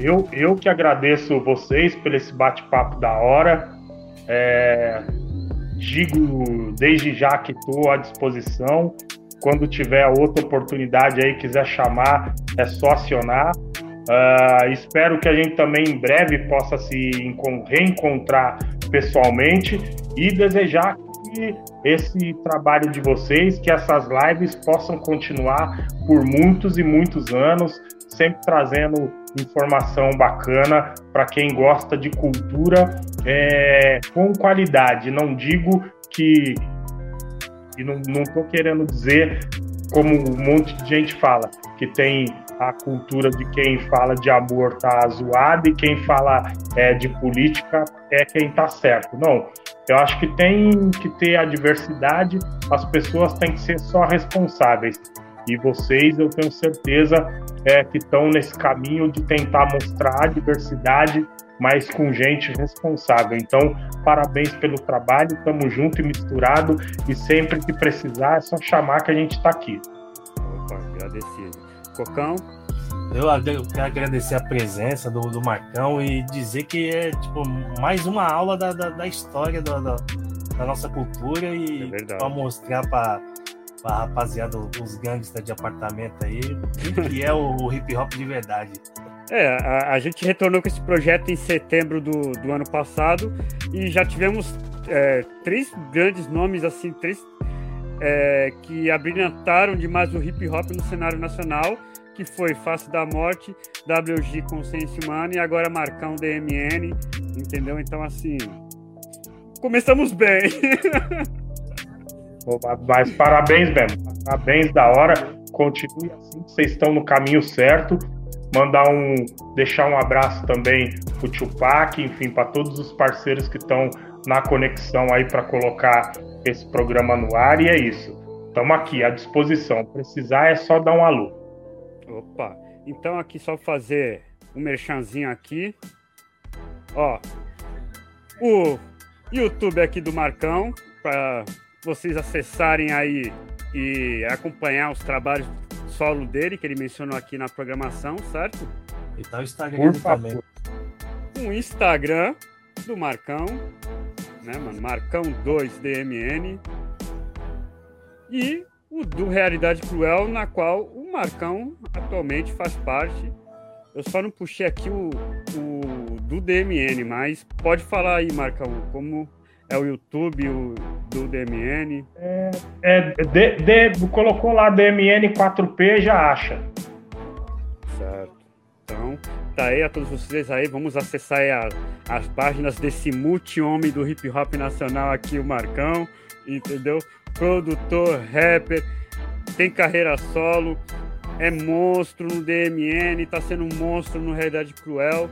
Eu, eu que agradeço vocês por esse bate-papo da hora. É, digo desde já que estou à disposição. Quando tiver outra oportunidade aí, quiser chamar, é só acionar. Uh, espero que a gente também em breve possa se reencontrar pessoalmente e desejar que esse trabalho de vocês, que essas lives possam continuar por muitos e muitos anos, sempre trazendo informação bacana para quem gosta de cultura é, com qualidade. Não digo que. E não estou querendo dizer, como um monte de gente fala, que tem a cultura de quem fala de amor tá zoada e quem fala é, de política é quem tá certo. Não, eu acho que tem que ter a diversidade, as pessoas têm que ser só responsáveis. E vocês, eu tenho certeza é, que estão nesse caminho de tentar mostrar a diversidade, mas com gente responsável. Então, parabéns pelo trabalho, estamos junto e misturado, e sempre que precisar é só chamar que a gente está aqui. Opa, agradecido. Cocão? Eu quero agradecer a presença do, do Marcão e dizer que é tipo mais uma aula da, da, da história da, da, da, nossa cultura e é para mostrar para a rapaziada, os gangsters de apartamento aí, que é o, o hip hop de verdade. É, a, a, gente retornou com esse projeto em setembro do, do ano passado e já tivemos é, três grandes nomes, assim, três é, que abrilhantaram demais o hip hop no cenário nacional que foi Face da Morte, WG Consciência Humana e agora Marcão DMN, entendeu? Então, assim, começamos bem. Mas parabéns mesmo, parabéns da hora, continue assim, vocês estão no caminho certo. Mandar um, deixar um abraço também pro Tupac, enfim, para todos os parceiros que estão na conexão aí para colocar esse programa no ar. E é isso. Estamos aqui à disposição. Precisar é só dar um alô. Opa, então aqui só fazer um merchanzinho aqui. Ó, o YouTube aqui do Marcão, para vocês acessarem aí e acompanhar os trabalhos solo dele, que ele mencionou aqui na programação, certo? E tá o Instagram também. O Instagram do Marcão, né, mano? Marcão2DMN. E o do Realidade Cruel, na qual o Marcão atualmente faz parte. Eu só não puxei aqui o, o do DMN, mas pode falar aí, Marcão, como é o YouTube o, do DMN. É, é de, de, colocou lá DMN 4P, já acha. Certo. Então, tá aí a todos vocês aí, vamos acessar aí a, as páginas desse multi-homem do hip hop nacional aqui, o Marcão, entendeu? produtor, rapper, tem carreira solo, é monstro no DMN, tá sendo um monstro no Realidade Cruel.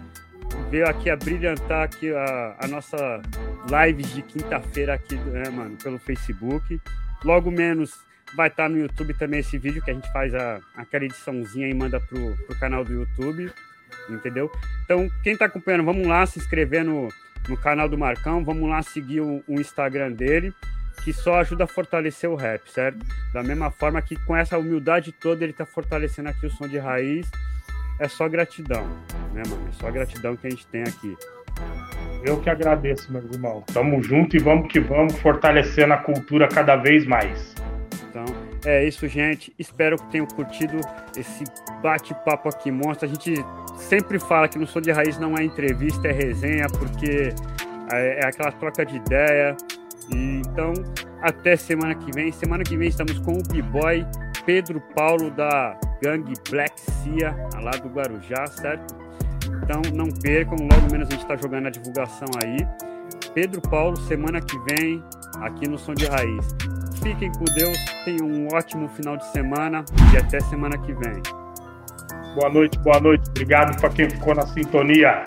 Veio aqui a brilhantar aqui a, a nossa live de quinta-feira aqui, né, mano, pelo Facebook. Logo menos vai estar tá no YouTube também esse vídeo que a gente faz a, aquela ediçãozinha e manda pro, pro canal do YouTube, entendeu? Então, quem tá acompanhando, vamos lá se inscrever no, no canal do Marcão, vamos lá seguir o, o Instagram dele que só ajuda a fortalecer o rap, certo? Da mesma forma que com essa humildade toda ele tá fortalecendo aqui o som de raiz. É só gratidão, né, mano? É só gratidão que a gente tem aqui. Eu que agradeço, meu irmão. Tamo junto e vamos que vamos fortalecendo a cultura cada vez mais. Então, é isso, gente. Espero que tenham curtido esse bate-papo aqui, monstro. A gente sempre fala que no Som de Raiz não é entrevista, é resenha, porque é, é aquela troca de ideia. E, então, até semana que vem. Semana que vem estamos com o B-Boy Pedro Paulo da gangue Black Cia, lá do Guarujá, certo? Então não percam, logo menos a gente está jogando a divulgação aí. Pedro Paulo, semana que vem, aqui no Som de Raiz. Fiquem com Deus, tenham um ótimo final de semana e até semana que vem. Boa noite, boa noite. Obrigado para quem ficou na sintonia.